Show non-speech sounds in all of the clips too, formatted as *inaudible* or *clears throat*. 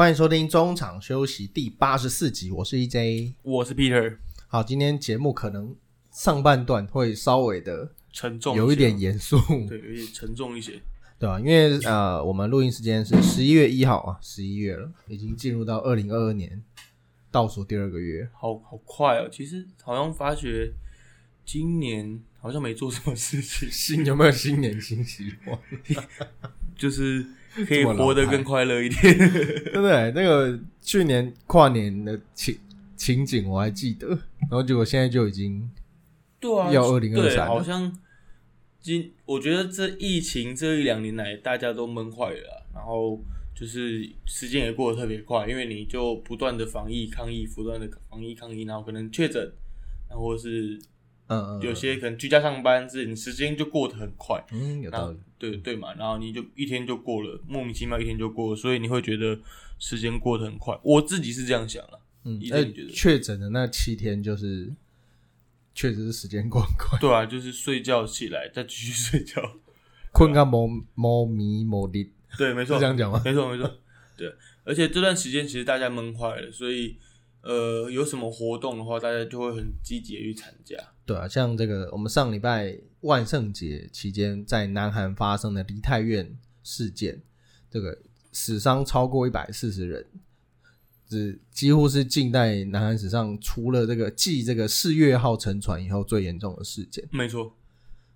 欢迎收听中场休息第八十四集，我是 EJ。我是 Peter，好，今天节目可能上半段会稍微的沉重有一点些严肃，对，有点沉重一些。对吧、因为呃，我们录音时间是十一月一号啊，十一月了，已经进入到二零二二年倒数第二个月。好好快哦！其实好像发觉今年好像没做什么事情，*laughs* 新有没有新年新希望？*laughs* 就是 *laughs* 可以活得更快乐一点。*laughs* 对不对？那个去年跨年的情情景我还记得，然后结果现在就已经对啊，要2023对，了好像今我觉得这疫情这一两年来，大家都闷坏了啊、然后就是时间也过得特别快，因为你就不断的防疫抗疫，不断的防疫抗疫，然后可能确诊，然后是嗯嗯有些可能居家上班，是你时间就过得很快。嗯有道理。对对嘛，然后你就一天就过了，莫名其妙一天就过了，所以你会觉得时间过得很快。我自己是这样想了，嗯，呃一定觉得确诊的那七天就是确实是时间过很快，对啊，就是睡觉起来再继续睡觉，困个某某迷某的，对，没错，是这样讲吗？没错没错，对，而且这段时间其实大家闷坏了，所以呃，有什么活动的话，大家就会很积极的去参加。对啊，像这个我们上礼拜万圣节期间在南韩发生的梨泰院事件，这个死伤超过一百四十人，这几乎是近代南韩史上除了这个继这个四月号沉船以后最严重的事件。没错，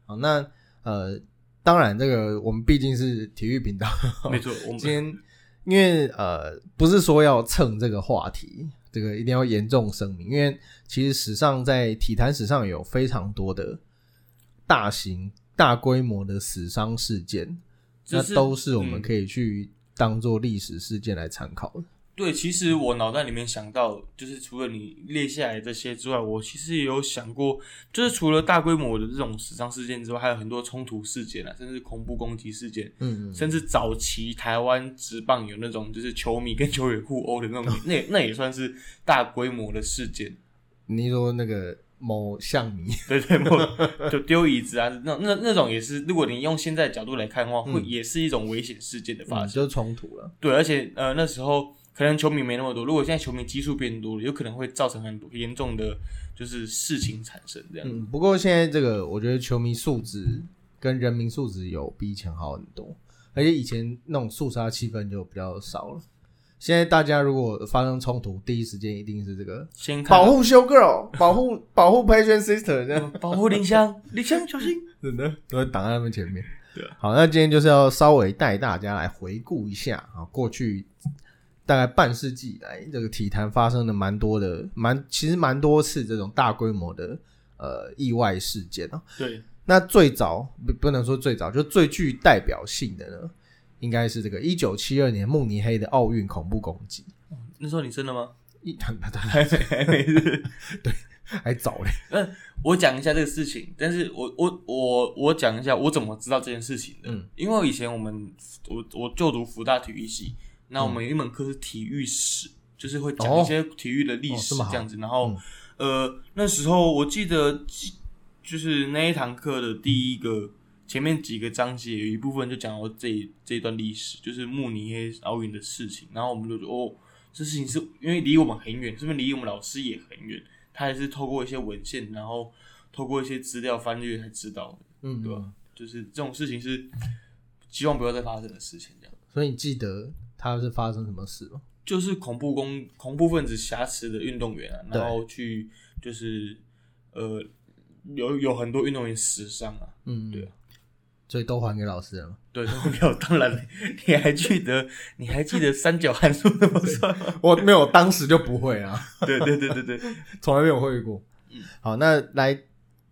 好，那呃，当然这个我们毕竟是体育频道，*laughs* 没错，我们 *laughs* 今天因为呃，不是说要蹭这个话题，这个一定要严重声明，因为其实史上在体坛史上有非常多的大型、大规模的死伤事件，那都是我们嗯可以去当做历史事件来参考的。对，其实我脑袋里面想到，就是除了你列下来这些之外，我其实也有想过，就是除了大规模的这种死伤事件之外，还有很多冲突事件啊，甚至恐怖攻击事件，嗯嗯，甚至早期台湾职棒有那种就是球迷跟球员互殴的那种，那也那也算是大规模的事件。你说那个某象迷，*laughs* 对对，某就丢椅子啊，那那那种也是，如果你用现在的角度来看的话，会嗯也是一种危险事件的发生。嗯就是冲突了。对，而且呃那时候可能球迷没那么多，如果现在球迷基数变多了，有可能会造成很多严重的就是事情产生这样。嗯，不过现在这个，我觉得球迷素质跟人民素质有比以前好很多，而且以前那种肃杀气氛就比较少了。现在大家如果发生冲突，第一时间一定是这个先看保护 show girl，保护 *laughs* 保护 patient sister，这样保护林香，林香小心。*laughs* 真的都会挡在他们前面。对啊好，那今天就是要稍微带大家来回顾一下啊，过去大概半世纪以来，这个体坛发生了蛮多的，蛮其实蛮多次这种大规模的呃意外事件啊。对，那最早不不能说最早，就最具代表性的呢，应该是这个一九七二年慕尼黑的奥运恐怖攻击。那时候你生了吗？一 *laughs* 还没，还没是。*laughs* 还早嘞，那我讲一下这个事情，但是我我我我讲一下我怎么知道这件事情的。嗯，因为以前我们我我就读福大体育系，那我们有一门课是体育史，就是会讲一些体育的历史哦这样子。然后、嗯呃那时候我记得就是那一堂课的第一个前面几个章节有一部分就讲到这一这一段历史，就是慕尼黑奥运的事情。然后我们就说哦，这事情是因为离我们很远，是不是离我们老师也很远？他也是透过一些文献，然后透过一些资料翻阅才知道的，嗯，对吧？就是这种事情是希望不要再发生的事情，这样。所以你记得他是发生什么事吗？就是恐怖攻恐怖分子挟持的运动员啊，然后去就是呃有有很多运动员死伤啊，嗯，对啊，所以都还给老师了吗？对，都没有。当然，*laughs* 你还记得你还记得三角函数怎么算吗？*laughs* 我没有，当时就不会啊。对对对对对，*laughs* 从来没有会过。嗯好，那来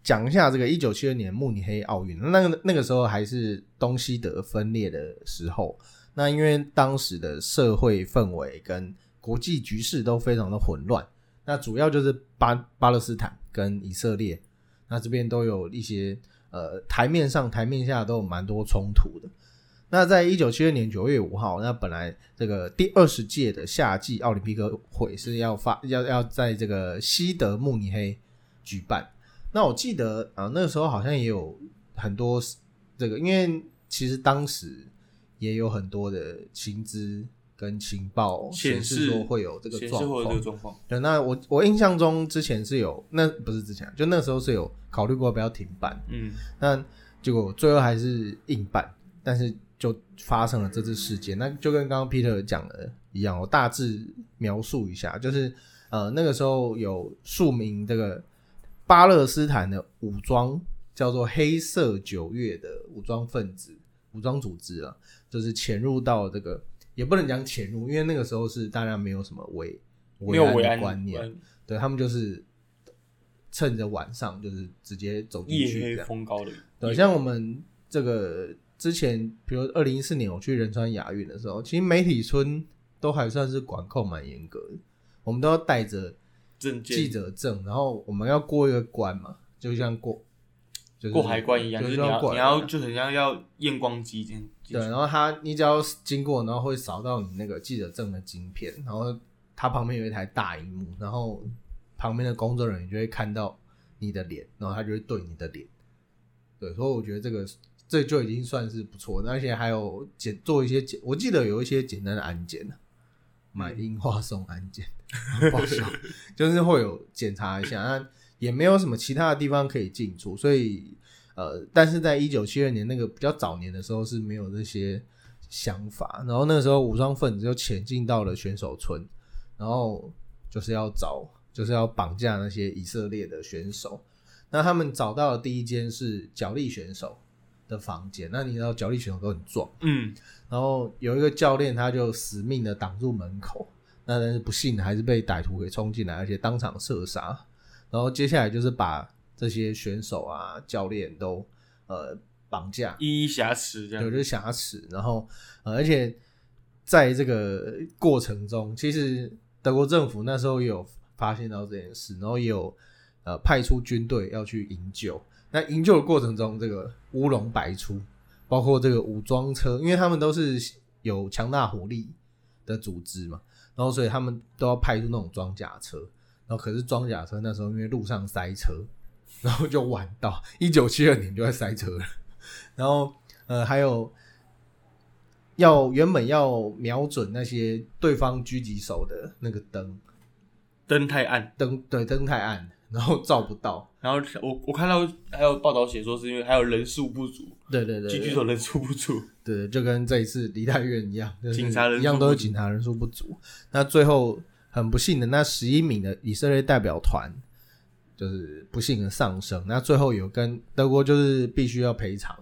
讲一下这个一九七二年慕尼黑奥运，那个那个时候还是东西德分裂的时候。那因为当时的社会氛围跟国际局势都非常的混乱，那主要就是巴巴勒斯坦跟以色列，那这边都有一些呃台面上台面下都有蛮多冲突的。那在一九七二年九月五号，那本来这个第二十届的夏季奥林匹克会是要发要要在这个西德慕尼黑举办。那我记得啊、那个时候好像也有很多这个，因为其实当时也有很多的薪资跟情报显示说会有这个状况个。状况。对，那我我印象中之前是有，那不是之前，就那时候是有考虑过要不要停办，嗯，那结果最后还是硬办，但是就发生了这次事件。那就跟刚刚 Peter 讲的一样，我大致描述一下，就是呃那个时候有数名这个巴勒斯坦的武装叫做黑色九月的武装分子、武装组织啊，就是潜入到这个，也不能讲潜入，因为那个时候是大家没有什么维安没有维安的观念，对他们就是趁着晚上就是直接走进夜黑去的，对，像我们这个之前，比如二零一四年我去仁川亚运的时候，其实媒体村都还算是管控蛮严格的，我们都要带着证记者证，然后我们要过一个关嘛，就像过就是过海关一样，就就是是你要你要就很像要验光机这对，然后他你只要经过，然后会扫到你那个记者证的晶片，然后它旁边有一台大荧幕，然后旁边的工作人员就会看到你的脸，然后他就会对你的脸。对，所以我觉得这个这就已经算是不错，而且还有简做一些简，我记得有一些简单的安检呢，买樱花送安检，报销，*laughs* 就是会有检查一下，那也没有什么其他的地方可以进出，所以呃，但是在一九七二年那个比较早年的时候是没有这些想法，然后那个时候武装分子就潜进到了选手村，然后就是要找，就是要绑架那些以色列的选手。那他们找到的第一间是角力选手的房间，那你知道角力选手都很壮，嗯，然后有一个教练他就死命的挡住门口，那但是不幸的还是被歹徒给冲进来，而且当场射杀。然后接下来就是把这些选手啊、教练都呃绑架，一一挟持这对，就是挟持，然后呃，而且在这个过程中，其实德国政府那时候也有发现到这件事，然后也有呃派出军队要去营救。那营救的过程中，这个乌龙百出，包括这个武装车，因为他们都是有强大火力的组织嘛，然后所以他们都要派出那种装甲车。然后可是装甲车那时候因为路上塞车，然后就晚到，一九七二年就在塞车了。然后呃还有要原本要瞄准那些对方狙击手的那个灯，灯太暗，灯对灯太暗，然后照不到。然后我我看到还有报道写说是因为还有人数不足，对对对狙击手人数不足。对，就跟这一次梨泰院一样，就是警察一样都是警察人数不足。那最后很不幸的，那十一名的以色列代表团就是不幸的丧生。那最后有跟德国就是必须要赔偿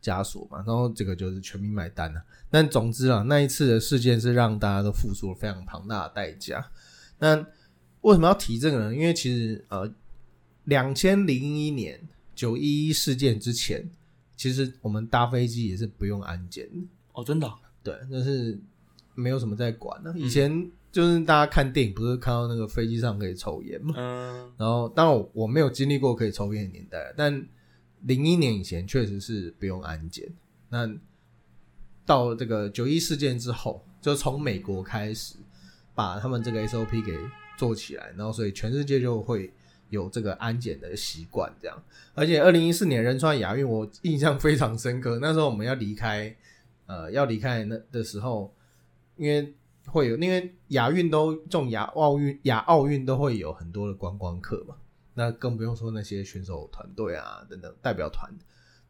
家属嘛，然后这个就是全民买单了。但总之啊，那一次的事件是让大家都付出了非常庞大的代价。那为什么要提这个呢？因为其实呃，两千零一年九一一事件之前，其实我们搭飞机也是不用安检的。哦，真的哦、对，就是没有什么在管的。以前就是大家看电影，不是看到那个飞机上可以抽烟嘛？嗯，然后，当然我我没有经历过可以抽烟的年代，但零一年以前确实是不用安检。那到这个九一事件之后，就从美国开始把他们这个 SOP 给做起来，然后所以全世界就会有这个安检的习惯，这样。而且二零一四年仁川亚运，我印象非常深刻。那时候我们要离开，呃，要离开那的时候，因为会有，因为亚运都这种亚奥运、亚奥运都会有很多的观光客嘛，那更不用说那些选手团队啊等等代表团。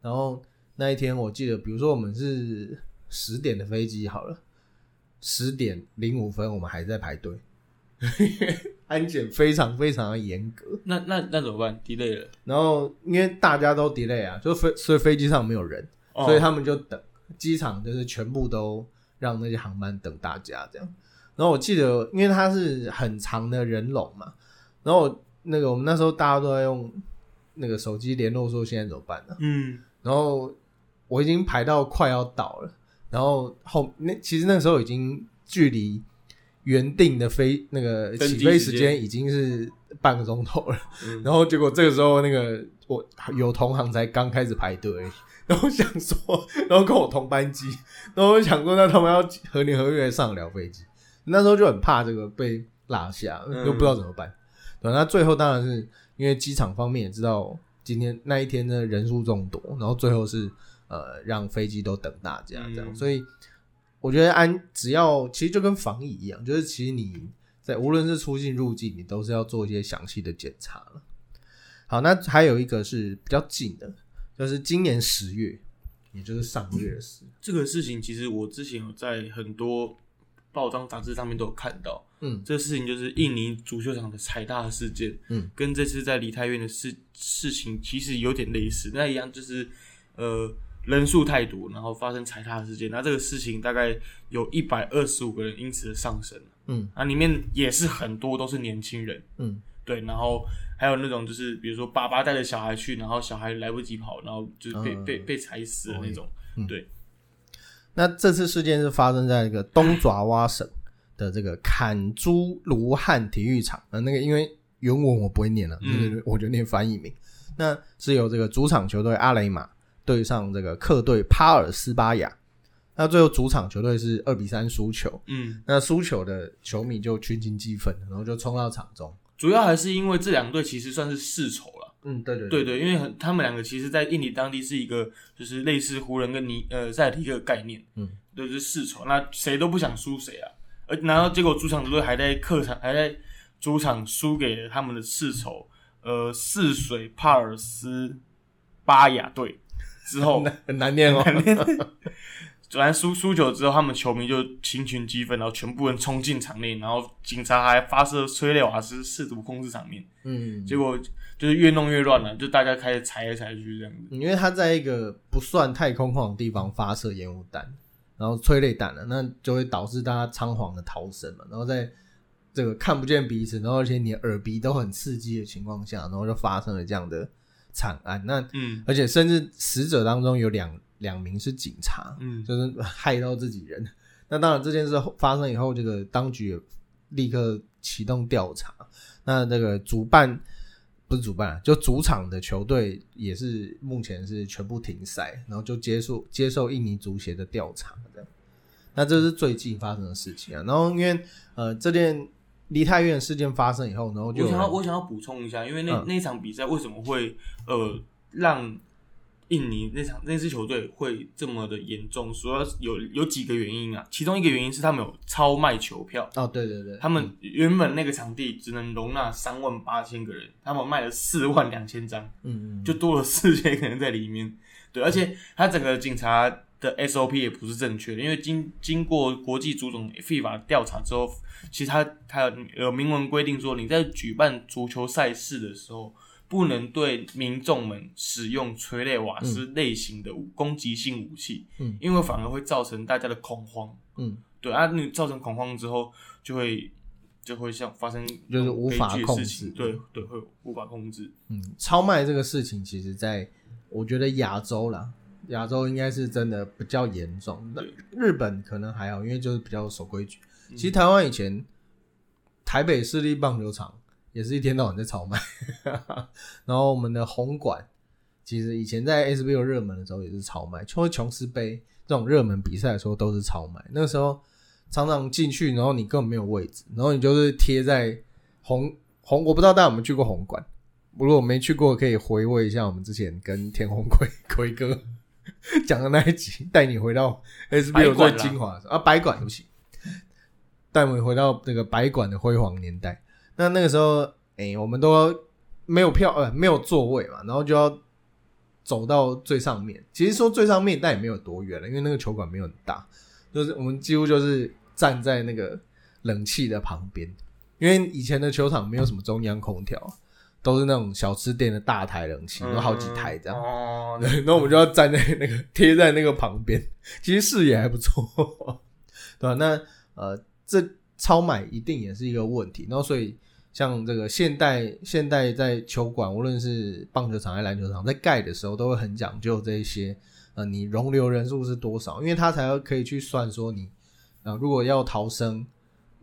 然后那一天我记得，比如说我们是十点的飞机好了，十点零五分我们还在排队，*laughs* 安检非常非常的严格。那那那怎么办？delay 了，然后因为大家都 delay 啊，就飞所以飞机上没有人，哦所以他们就等机场就是全部都让那些航班等大家这样。然后我记得，因为它是很长的人龙嘛，然后那个我们那时候大家都在用那个手机联络说现在怎么办呢？嗯，然后我已经排到快要到了，然后后那其实那时候已经距离原定的飞那个起飞时时间间已经是半个钟头了。嗯然后结果这个时候，那个我有同行才刚开始排队然后想说，然后跟我同班机，然后我想说，那他们要何年何月上得了飞机？那时候就很怕这个被落下，嗯又不知道怎么办。对，那最后当然是因为机场方面也知道今天那一天的人数众多，然后最后是呃让飞机都等大家这样，嗯所以我觉得安只要其实就跟防疫一样，就是其实你在无论是出境入境，你都是要做一些详细的检查了。好，那还有一个是比较近的，就是今年十月，也就是上个月的事。这个事情其实我之前有在很多报章杂志上面都有看到，嗯。这个事情就是印尼足球场的踩踏事件，嗯，跟这次在梨泰院的事事情其实有点类似，那一样就是呃人数太多，然后发生踩踏事件，那这个事情大概有一百二十五个人因此而上升，嗯。啊，里面也是很多都是年轻人，嗯对，然后还有那种就是比如说爸爸带着小孩去，然后小孩来不及跑，然后就是被、嗯被被踩死的那种，对那这次事件是发生在一个东爪哇省的这个坎珠卢汉体育场。呃，那个因为原文我不会念了，我就念翻译名。那是由这个主场球队阿雷马对上这个客队帕尔斯巴雅。那最后主场球队是二比三输球。嗯。那输球的球迷就群情激愤，然后就冲到场中。主要还是因为这两队其实算是世仇了，嗯，对对对。对，因为很他们两个其实，在印尼当地是一个就是类似湖人跟尼呃塞尔提克的概念，嗯，对，就是世仇，那谁都不想输谁啊，而然后结果主场球队还在客场还在主场输给了他们的世仇，呃，泗水帕尔斯巴雅队。之后，很难念哦。*laughs* 反正输输球之后，他们球迷就群群激愤，然后全部人冲进场内，然后警察还发射催泪瓦斯试图控制场面。嗯，结果就是越弄越乱了，就大家开始踩来踩去这样子。因为他在一个不算太空旷的地方发射烟雾弹，然后催泪弹了，那就会导致大家仓皇的逃生嘛。然后在这个看不见彼此，然后而且你耳鼻都很刺激的情况下，然后就发生了这样的惨案。那嗯而且甚至死者当中有两两名是警察，嗯就是害到自己人。那当然这件事发生以后，这个当局也立刻启动调查。那这个主办不是主办啊，就主场的球队也是目前是全部停赛，然后就接受接受印尼足协的调查的。那这是最近发生的事情啊。然后因为呃这件梨泰院事件发生以后，然后就我想要我想要补充一下，因为那、嗯那场比赛为什么会呃让印尼那场那支球队会这么的严重，主要有有几个原因啊。其中一个原因是他们有超卖球票，哦对对对，他们原本那个场地只能容纳三万八千个人，他们卖了四万两千张。嗯嗯就多了四千个人在里面。对，而且他整个警察的 SOP 也不是正确的，因为经经过国际足总 FIFA 调查之后，其实他他有有明文规定说，你在举办足球赛事的时候，不能对民众们使用催泪瓦斯类型的武攻击性武器，嗯因为反而会造成大家的恐慌。嗯，对啊，你造成恐慌之后，就会就会像发生就是无法控制对对，会无法控制。嗯，超卖这个事情，其实在我觉得亚洲啦，亚洲应该是真的比较严重。那日本可能还好，因为就是比较守规矩。嗯其实台湾以前台北市立棒球场也是一天到晚在炒卖，*laughs* 然后我们的红馆其实以前在 SBO 热门的时候也是炒卖，或者琼斯杯这种热门比赛的时候都是炒卖。那个时候常常进去，然后你根本没有位置，然后你就是贴在红红，我不知道大家有没有去过红馆。如果没去过，可以回味一下我们之前跟田红奎奎 *laughs* 哥讲的那一集，带你回到 SBO 最精华的时候啊，白馆，对不起，带我们回到那个白馆的辉煌年代。那那个时候，哎、我们都没有票，呃，没有座位嘛，然后就要走到最上面。其实说最上面，但也没有多远了，因为那个球馆没有很大，就是我们几乎就是站在那个冷气的旁边，因为以前的球场没有什么中央空调，都是那种小吃店的大台冷气，有好几台这样。哦，*laughs* 对，那我们就要站在那个贴在那个旁边，其实视野还不错，*laughs* 对吧、那呃，这超买一定也是一个问题，然后所以像这个现代现代在球馆，无论是棒球场还是篮球场，在盖的时候都会很讲究这一些，呃，你容留人数是多少，因为他才要可以去算说你，呃，如果要逃生，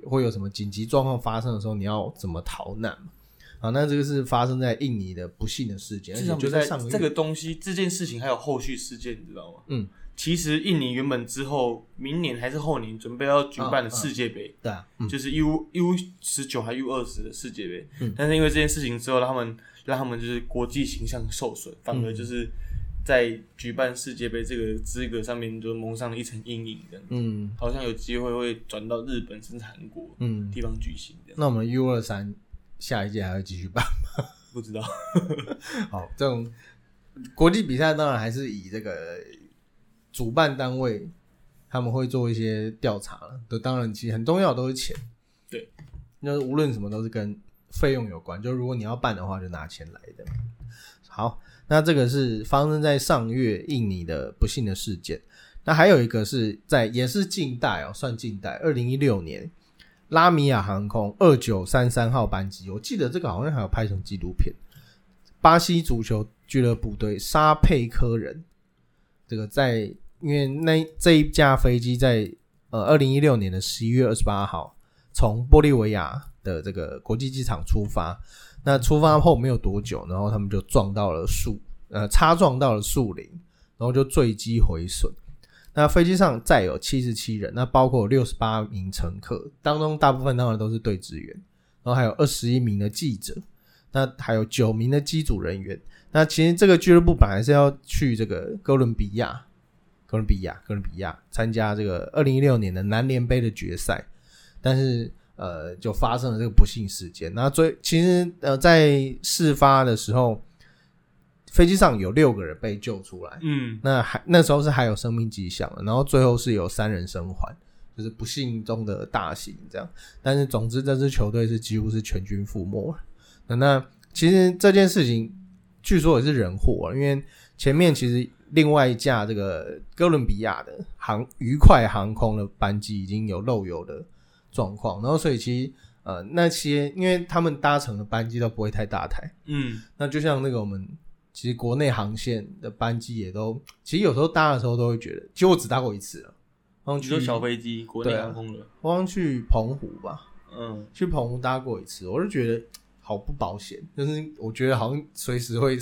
会有什么紧急状况发生的时候，你要怎么逃难嘛？啊，那这个是发生在印尼的不幸的事件，而且就在上个月这个东西这件事情还有后续事件，你知道吗？嗯，其实印尼原本之后明年还是后年准备要举办的世界杯，对啊，嗯。就是 U U 十九还 U 二十的世界杯，嗯。但是因为这件事情之后，让他们让他们就是国际形象受损，反而就是在举办世界杯这个资格上面就蒙上了一层阴影，这样。嗯。好像有机会会转到日本甚至韩国嗯，地方举行，这样。那我们 U 二三下一届还会继续办？不知道。*laughs* 好，这种国际比赛当然还是以这个主办单位他们会做一些调查了，的当然其实很重要的都是钱，对，那无论什么都是跟费用有关，就如果你要办的话，就拿钱来的。好，那这个是发生在上月印尼的不幸的事件。那还有一个是在也是近代哦，算近代，二零一六年拉米亚航空二九三三号班机，我记得这个好像还有拍成纪录片。巴西足球俱乐部队沙佩科人，这个在因为那这一架飞机在呃二零一六年的十一月二十八号从玻利维亚的这个国际机场出发，那出发后没有多久，然后他们就撞到了树，呃，擦撞到了树林，然后就坠机毁损。那飞机上载有七十七人，那包括六十八名乘客，当中大部分当然都是对职员，然后还有二十一名的记者，那还有九名的机组人员。那其实这个俱乐部本来是要去这个哥伦比亚，哥伦比亚，哥伦比亚参加这个二零一六年的南联杯的决赛，但是呃，就发生了这个不幸事件。那最其实呃，在事发的时候，飞机上有六个人被救出来，嗯，那还那时候是还有生命迹象的，然后最后是有三人生还，就是不幸中的大幸这样。但是总之这支球队是几乎是全军覆没了。那那其实这件事情据说也是人祸啊，因为前面其实另外一架这个哥伦比亚的航愉快航空的班机已经有漏油的状况，然后所以其实呃那些因为他们搭乘的班机都不会太大台，嗯，那就像那个我们其实国内航线的班机也都，其实有时候搭的时候都会觉得，其实我只搭过一次了，好像去你说小飞机国内对啊航空的，我好像去澎湖吧，嗯，去澎湖搭过一次，我就觉得好不保险，就是我觉得好像随时会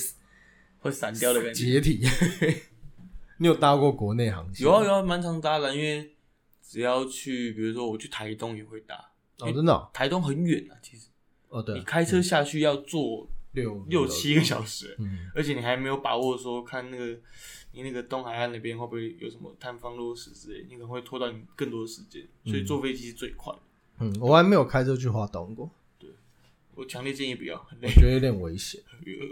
会散掉的感觉。解体。*laughs* 你有搭过国内航线？有啊有啊，蛮常搭的，因为只要去，比如说我去台东也会搭，哦，真的哦，台东很远啊，其实哦对你，开车下去要坐六六七个小时，嗯，*laughs* 而且你还没有把握说看那个你那个东海岸那边会不会有什么探方落石之类，你可能会拖到你更多的时间，所以坐飞机是最快的。嗯，我还没有开车去华东过，我强烈建议不要，很累我。觉得有点危险。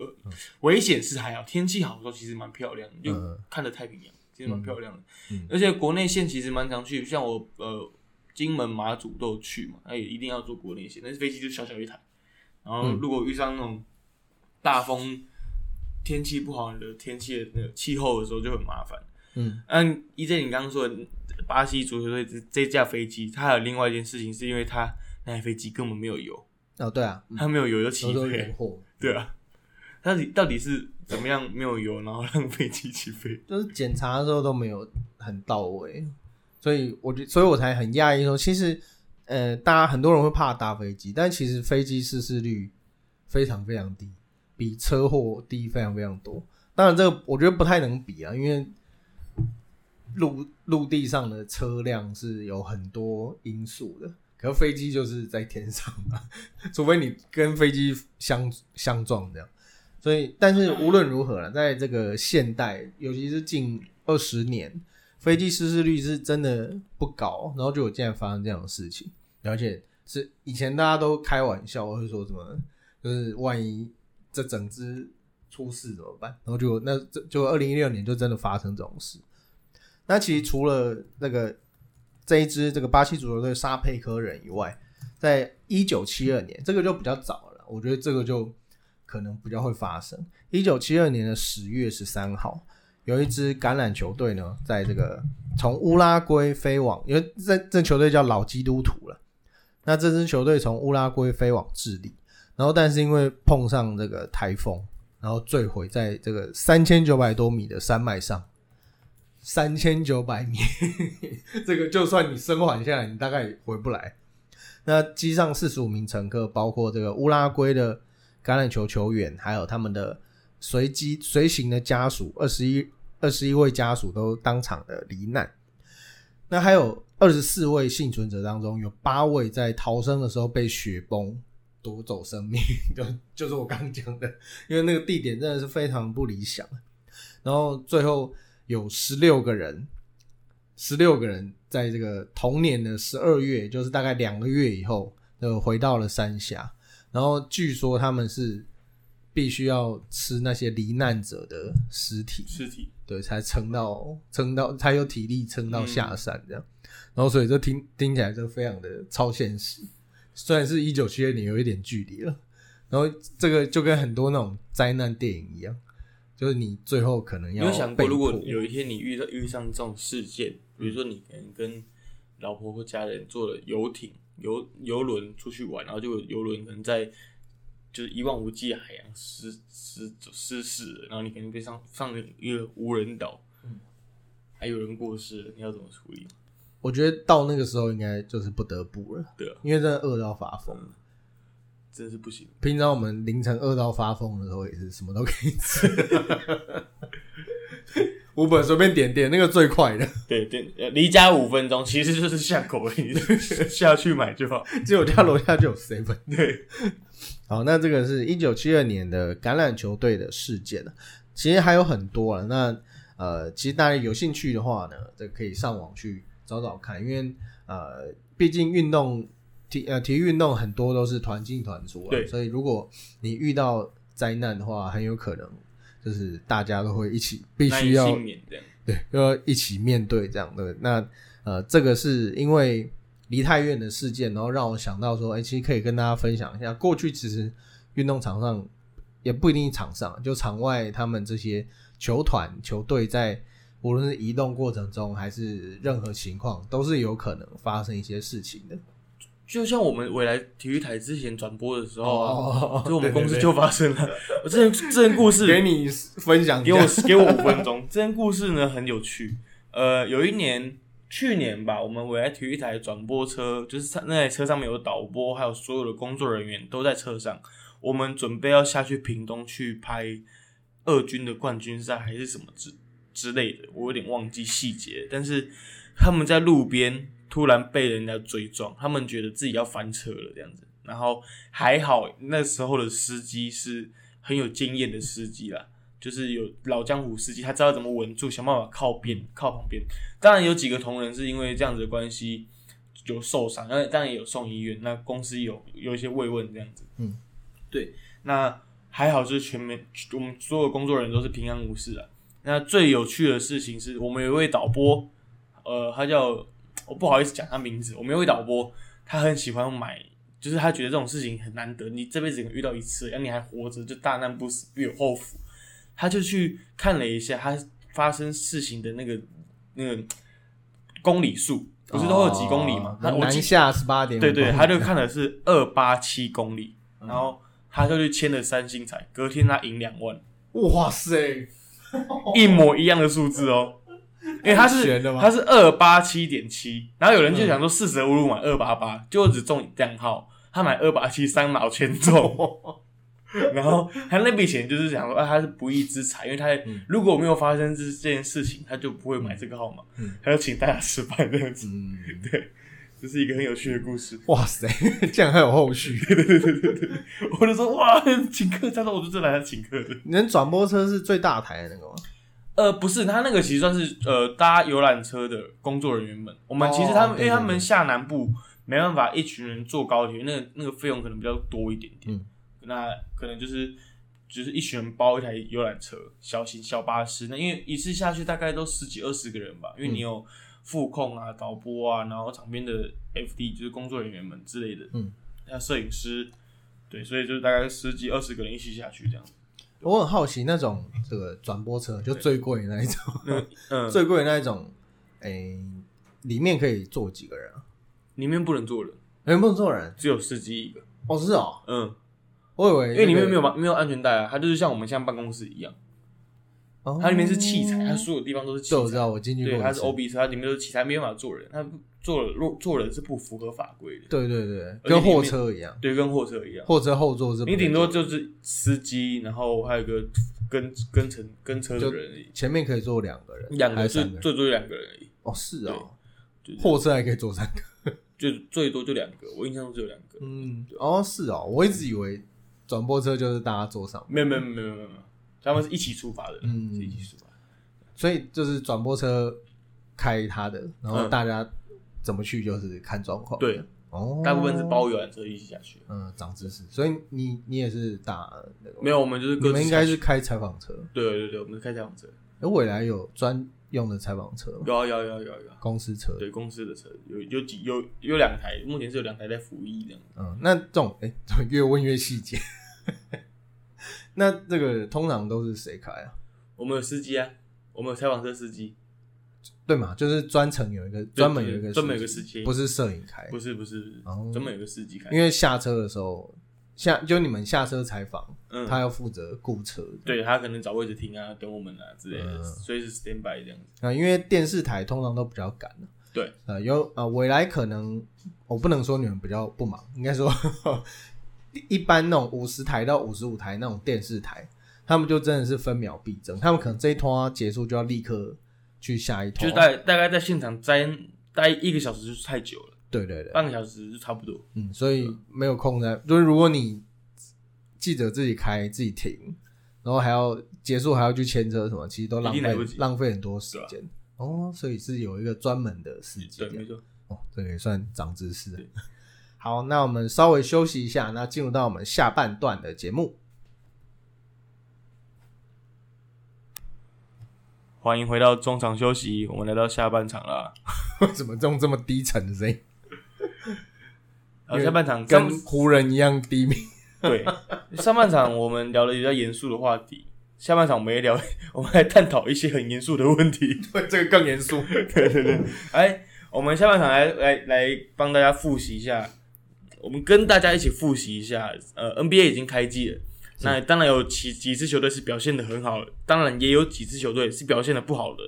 *laughs* 危险是还好，天气好的时候其实蛮漂亮的，就嗯看着太平洋，其实蛮漂亮的。嗯而且国内线其实蛮常去，像我呃金门、马祖都有去嘛，那也一定要坐国内线，但是飞机就小小一台，然后嗯如果遇上那种大风、天气不好的天气的那个气候的时候就很麻烦。嗯按 EJ 你刚刚说的巴西足球队这这架飞机，它还有另外一件事情，是因为它那台飞机根本没有油，哦对啊，嗯它没有油就起都是飞。对啊，到底到底是怎么样没有油，然后让飞机起飞？*laughs* 就是检查的时候都没有很到位，所以我觉，所以我才很讶异说，其实呃，大家很多人会怕搭飞机，但其实飞机失事率非常非常低，比车祸低非常非常多。当然，这个我觉得不太能比啊，因为陆陆地上的车辆是有很多因素的，可飞机就是在天上嘛，*laughs* 除非你跟飞机相相撞这样。所以，但是无论如何了，在这个现代，尤其是近二十年，飞机失事率是真的不高，然后就有竟然发生这样的事情，而且是以前大家都开玩笑，会说什么，就是万一这整只出事怎么办？然后就那这就二零一六年就真的发生这种事。那其实除了那个这一支这个巴西足球队沙佩科人以外，在一九七二年，这个就比较早了，我觉得这个就可能比较会发生。一九七二年的十月十三号，有一支橄榄球队呢，在这个从乌拉圭飞往，因为这这球队叫老基督徒了。那这支球队从乌拉圭飞往智利，然后但是因为碰上这个台风，然后坠毁在这个三千九百多米的山脉上。三千九百米，这个就算你生还下来，你大概也回不来。那机上四十五名乘客，包括这个乌拉圭的橄榄球球员，还有他们的随机随行的家属，二十一二十一位家属都当场的罹难。那还有二十四位幸存者当中，有八位在逃生的时候被雪崩夺走生命，*laughs* 就就是我刚刚讲的，因为那个地点真的是非常不理想。然后最后有十六个人，十六个人在这个同年的十二月，就是大概两个月以后，呃，回到了三峡。然后据说他们是必须要吃那些罹难者的尸体，尸体，对，才撑到撑到才有体力撑到下山这样。然后所以这听听起来就非常的超现实，虽然是一九七二年有一点距离了。然后这个就跟很多那种灾难电影一样，就是你最后可能要你有想过，如果有一天你遇到遇上这种事件，比如说你可能跟老婆或家人坐了游艇、游游轮出去玩，然后就有游轮可能在就是一望无际的海洋失失失事，然后你可能被上上了一个无人岛，还有人过世了，你要怎么处理？我觉得到那个时候应该就是不得不了，对啊，因为真的饿到发疯。真是不行。平常我们凌晨饿到发疯的时候，也是什么都可以吃。*laughs* 五本随便点点那个最快的，对点，呃离家五分钟，其实就是巷口而已，*laughs* 下去买就好。只有家楼下就有 seven。对，好，那这个是一九七二年的橄榄球队的事件了，其实还有很多了。那呃，其实大家有兴趣的话呢，这可以上网去找找看，因为呃，毕竟运动体呃体育运动很多都是团进团出啊，对所以如果你遇到灾难的话，很有可能就是大家都会一起必须要。对，要一起面对这样的。那呃，这个是因为离太远的事件，然后让我想到说，哎、其实可以跟大家分享一下，过去其实运动场上也不一定场上，就场外他们这些球团、球队在无论是移动过程中还是任何情况，都是有可能发生一些事情的。就像我们未来体育台之前转播的时候啊，哦 *laughs* 就我们公司就发生了。我这件这件故事给你分享给我，给我五分钟。这件故事呢很有趣。呃，有一年去年吧，我们未来体育台转播车，就是那台车上面有导播，还有所有的工作人员都在车上。我们准备要下去屏东去拍二军的冠军赛还是什么之之类的，我有点忘记细节。但是他们在路边突然被人家追撞，他们觉得自己要翻车了这样子。然后还好那时候的司机是很有经验的司机啦，就是有老江湖司机，他知道怎么稳住，想办法靠边靠旁边。当然有几个同仁是因为这样子的关系有受伤，那当然也有送医院。那公司有有一些慰问这样子，嗯，对。那还好，就是全面我们所有工作人员都是平安无事啊。那最有趣的事情是我们有一位导播，呃，他叫我不好意思讲他名字，我们有一位导播，他很喜欢买。就是他觉得这种事情很难得，你这辈子能遇到一次，然后你还活着，就大难不死必有后福。他就去看了一下他发生事情的那个那个公里数，不是都有几公里吗？他我记南下十八点，对对，他就看的是二八七公里，然后他就去签了三星彩，隔天他赢两万，哇塞，一模一样的数字哦。*laughs* 因为他是他是二八七点七，然后有人就想说四舍五入买二八八，结果只中两号，他买二八七三毛全中，*laughs* 然后他那笔钱就是想说啊他是不义之财，因为他如果没有发生这这件事情，他就不会买这个号码，他就请大家吃饭这样子，嗯，对，这是一个很有趣的故事。哇塞，*laughs* 这样还有后续。对对对对对我就说哇，请客，他说我就这来请客的。你能转播车是最大台的那个吗？呃，不是，他那个其实算是呃搭游览车的工作人员们。我们其实他们，哦因为他们下南部没办法一群人坐高铁，那个那个费用可能比较多一点点。嗯那可能就是就是一群人包一台游览车，小型小巴士。那因为一次下去大概都十几二十个人吧，因为你有副控啊、导播啊，然后场边的 FD 就是工作人员们之类的，嗯，那摄影师，对，所以就是大概十几二十个人一起下去这样。我很好奇，那种这个转播车就 *laughs* *laughs* 最贵的那一种，嗯，最贵的那一种，诶、里面可以坐几个人啊？里面不能坐人，哎不能坐人？只有司机一个。哦，是哦，嗯，我以为、因为里面没有，没有安全带啊，它就是像我们现在办公室一样，哦、它里面是器材，它所有地方都是器材。这我知道，我进去过对，次。它是 O B 车，它里面都是器材，没办法坐人，它坐了坐坐人是不符合法规的，对对对，且跟货车一样，对，跟货车一样。货车后座是不能你顶多坐就是司机，然后还有一个跟跟乘跟车的人而已，前面可以坐两个人，两个是三个人？最多两个人而已，哦，是哦，对对货车还可以坐三个。就最多就两个，我印象中只有两个。嗯，哦，是哦，我一直以为转播车就是大家坐上。没有没有没有没有没有，他们是一起出发的，嗯是一起出发。所以就是转播车开他的，然后嗯大家怎么去就是看状况。对，哦，大部分是包游览车一起下去。嗯长知识，所以你你也是打那个，没有，我们就是你各自们应该是开采访车，对对对，我们是开采访车。而未来有专用的采访车吗，有啊有啊有啊有啊有啊，公司车。对公司的车有有几有有两台，目前是有两台在服役这样。嗯，那这种哎、怎么越问越细节？那这个通常都是谁开啊？我们有司机啊，我们有采访车司机，对嘛，就是专程有一个专门有一个专门有一个司机。不是摄影开，不是不是专门有个司机开。因为下车的时候下就你们下车采访，嗯，他要负责雇车对他可能找位置停啊，等我们啊之类的，嗯。随时 stand by 这样子。啊，因为电视台通常都比较赶对，呃，有呃，未来可能我不能说你们比较不忙，应该说一般那种五十台到五十五台那种电视台，他们就真的是分秒必争，他们可能这一通结束就要立刻去下一通，就大大概在现场待待一个小时就是太久了，对对对，半个小时就差不多。嗯，所以没有空在，就是如果你记者自己开自己停，然后还要结束还要去牵车什么，其实都浪费浪费很多时间。哦，所以是有一个专门的司机对，没错。哦，这个也算长知识对。好，那我们稍微休息一下，那进入到我们下半段的节目。欢迎回到中场休息，我们来到下半场了。*laughs* 为什么用这么低沉的声音，呃，下半场跟湖人一样低迷？*laughs* 对上半场我们聊了比较严肃的话题，下半场我们也聊，我们来探讨一些很严肃的问题。对，这个更严肃。*laughs* 对对对，哎，我们下半场来来来帮大家复习一下，我们跟大家一起复习一下。呃，NBA 已经开季了，那当然有几几支球队是表现的很好的，当然也有几支球队是表现的不好的，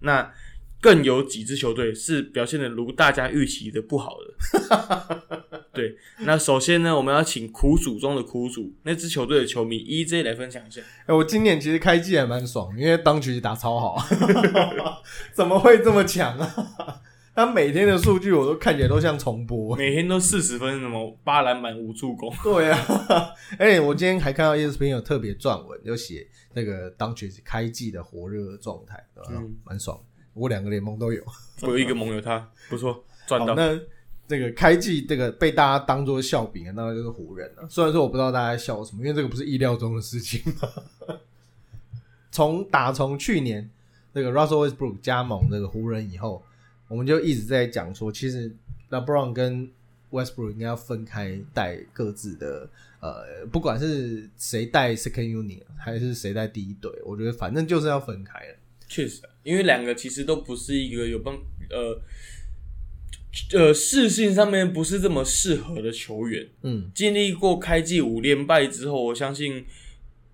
那更有几支球队是表现的如大家预期的不好的。*laughs* 对，那首先呢，我们要请苦主中的苦主，那支球队的球迷 EJ 来分享一下。哎、我今年其实开季还蛮爽，因为当局打超好，*laughs* 怎么会这么强啊？他每天的数据我都看起来都像重播。每天都四十分，什么八篮板五助攻，对啊，而 *laughs* 且我今天还看到 E ESPN 有特别撰文，就写那个当局开季的火热状态，对吧？嗯蛮爽的。我两个联盟都有。*laughs* 我有一个盟友他不错，赚，到。那这个开季这个被大家当做笑柄的，当然就是湖人了。虽然说我不知道大家笑什么，因为这个不是意料中的事情嘛。*laughs* 从打从去年这个 Russell Westbrook 加盟这个湖人以后，我们就一直在讲说，其实 LeBron 跟 Westbrook 应该要分开带各自的呃，不管是谁带 Second Unit 还是谁带第一队，我觉得反正就是要分开了。确实啊，因为两个其实都不是一个有帮呃呃视性上面不是这么适合的球员。嗯，经历过开季五连败之后，我相信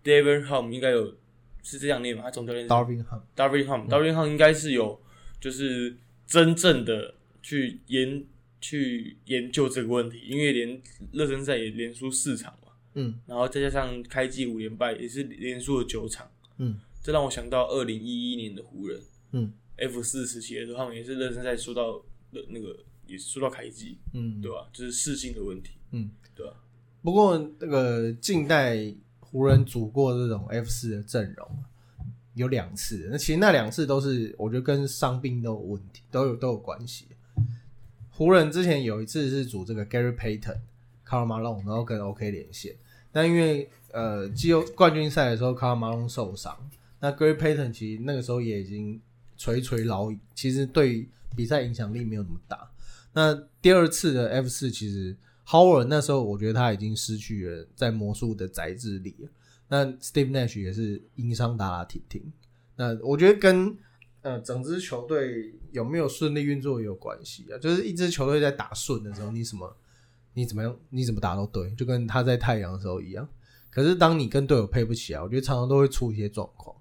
David Hum 应该有是这样念吗？他总教练 Darvin Hum，Darvin Hum，Darvin Hum 应该是有就是真正的去研去研究这个问题，因为连热身赛也连输四场嘛，嗯。然后再加上开季五连败也是连输了九场，嗯。这让我想到二零一一年的湖人。嗯。F 四时期的时候，他们也是热身赛输到的那个也是输到开季，嗯，对吧？就是适性的问题，嗯，对吧？不过那个近代湖人组过这种 F 四的阵容有两次，那其实那两次都是我觉得跟伤病都有问题，都有都有关系。湖人之前有一次是组这个 Gary Payton、Karl Malone，然后跟 OK 连线，但因为呃季后冠军赛的时候 Karl Malone 受伤，那 Gary Payton 其实那个时候也已经垂垂老矣，其实对比赛影响力没有那么大。那第二次的 F 四其实 Howard 那时候我觉得他已经失去了在魔术的宅制力。那 Steve Nash 也是因伤打打停停。那我觉得跟呃整支球队有没有顺利运作也有关系啊。就是一支球队在打顺的时候，你什么你怎么样你怎么打都对，就跟他在太阳的时候一样。可是当你跟队友配不起来，我觉得常常都会出一些状况。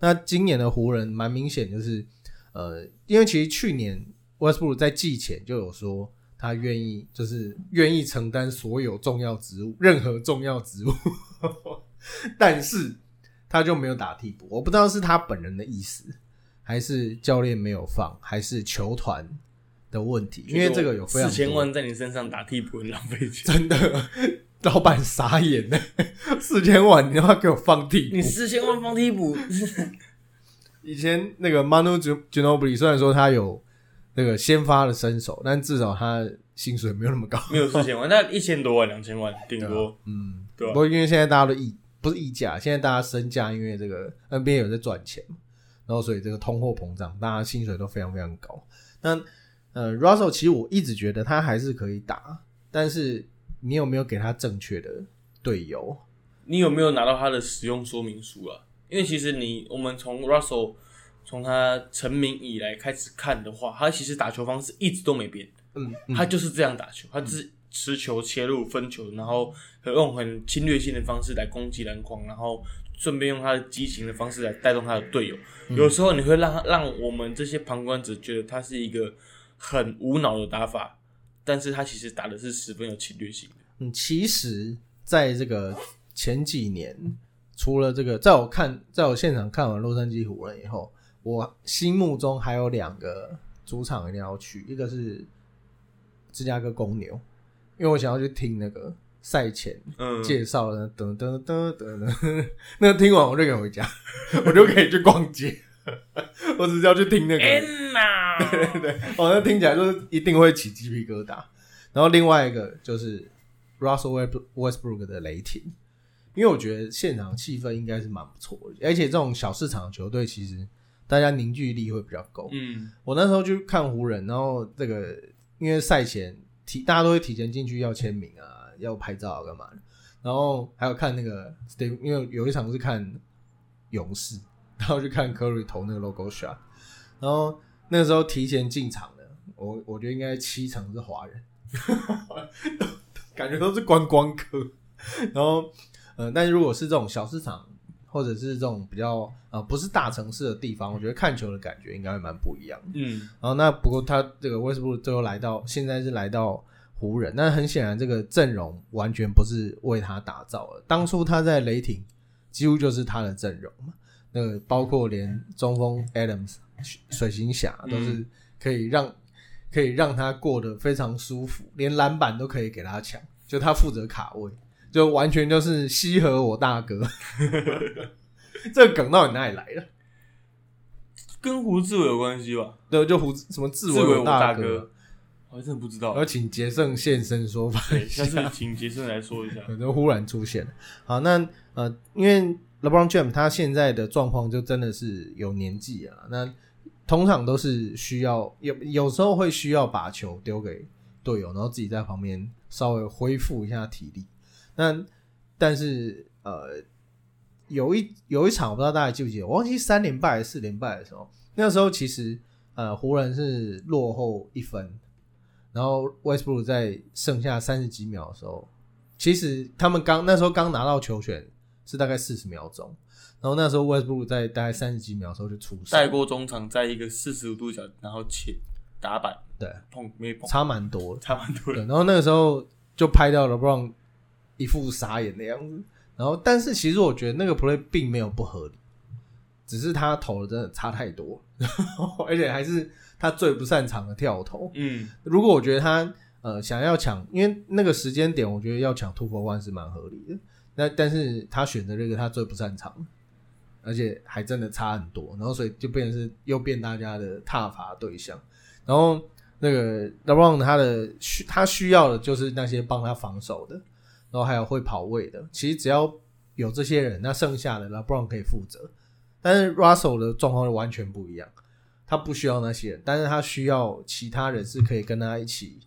那今年的湖人蛮明显就是呃，因为其实去年 Westbrook 在季前就有说。他愿意，就是愿意承担所有重要职务，任何重要职务，*laughs* 但是他就没有打替补。我不知道是他本人的意思，还是教练没有放，还是球团的问题。因为这个有非常四千万在你身上打替补，很浪费钱。真的，*laughs* 老板傻眼了，*laughs* 四千万你要给我放替补你，四千万放替补，以前那个 Manu Ginobili 虽然说他有那个先发的身手，但至少他薪水没有那么高，没有四千万，那一千多万、两千万顶多。嗯，对啊不过因为现在大家都溢不是溢价，现在大家身价因为这个 NBA 有在赚钱嘛，然后所以这个通货膨胀，大家薪水都非常非常高。那呃，Russell 其实我一直觉得他还是可以打，但是你有没有给他正确的队友？你有没有拿到他的使用说明书啊？因为其实你我们从 Russell 从他成名以来开始看的话，他其实打球方式一直都没变，嗯，他就是这样打球，他只是持球切入分球，然后用很侵略性的方式来攻击篮筐，然后顺便用他的激情的方式来带动他的队友。有时候你会让他让我们这些旁观者觉得他是一个很无脑的打法，但是他其实打的是十分有侵略性的。嗯，其实在这个前几年，除了这个，在我看，在我现场看完洛杉矶湖人以后，我心目中还有两个主场一定要去，一个是芝加哥公牛，因为我想要去听那个赛前嗯，介绍的噔噔噔噔噔，那个听完我就可以回家，*laughs* 我就可以去逛街，我只是要去听那个。Anna，*laughs* 对对，哦，那听起来就是一定会起鸡皮疙瘩。然后另外一个就是 Russell West- Westbrook 的雷霆，因为我觉得现场气氛应该是蛮不错的，而且这种小市场的球队其实大家凝聚力会比较够。嗯我那时候去看湖人，然后这个因为赛前提大家都会提前进去要签名啊，要拍照啊干嘛的，然后还有看那个 s t e 因为有一场是看勇士，然后去看 Curry 投那个 logo shot，然后那时候提前进场的，我我觉得应该七成是华人，*laughs* 感觉都是观光客，然后呃，但是如果是这种小市场。或者是这种比较呃不是大城市的地方，我觉得看球的感觉应该会蛮不一样的。嗯然后那不过他这个 Westbrook 最后来到现在是来到湖人，那很显然这个阵容完全不是为他打造的。当初他在雷霆几乎就是他的阵容嘛，那个包括连中锋 Adams、水行侠都是可以让可以让他过得非常舒服，连篮板都可以给他抢，就他负责卡位，就完全就是西河我大哥。*laughs* 这个梗到底哪里来的？跟胡志伟有关系吧？对，就胡什么志志伟伟我大哥哥，我还真不知道要。请杰胜现身说法对，一下下，次请杰森来说一下。*laughs* 可能忽然出现了。好，那呃，因为 LeBron James 他现在的状况就真的是有年纪啊，那通常都是需要有有时候会需要把球丢给队友，然后自己在旁边稍微恢复一下体力。那但是呃，有一有一场我不知道大家记不记得，我忘记三连败还是四连败的时候，那时候其实呃湖人是落后一分，然后 Westbrook 在剩下三十几秒的时候，其实他们刚那时候刚拿到球权是大概四十秒钟，然后那时候 Westbrook 在大概三十几秒的时候就出手，带过中场，在一个四十五度角，然后切打板对，碰没碰，差蛮多的。差蛮多，的。然后那个时候就拍到了 LeBron 一副傻眼的样子。然后，但是其实我觉得那个 play 并没有不合理，只是他投的真的差太多，而且还是他最不擅长的跳投。嗯，如果我觉得他呃想要抢，因为那个时间点，我觉得要抢 two for one 是蛮合理的。那但是他选择这个他最不擅长，而且还真的差很多，然后所以就变成是又变大家的踏伐对象。然后那个 LeBron 他的需他需要的就是那些帮他防守的，然后还有会跑位的。其实只要有这些人，那剩下的 LeBron 可以负责。但是 Russell 的状况完全不一样，他不需要那些人，但是他需要其他人是可以跟他一起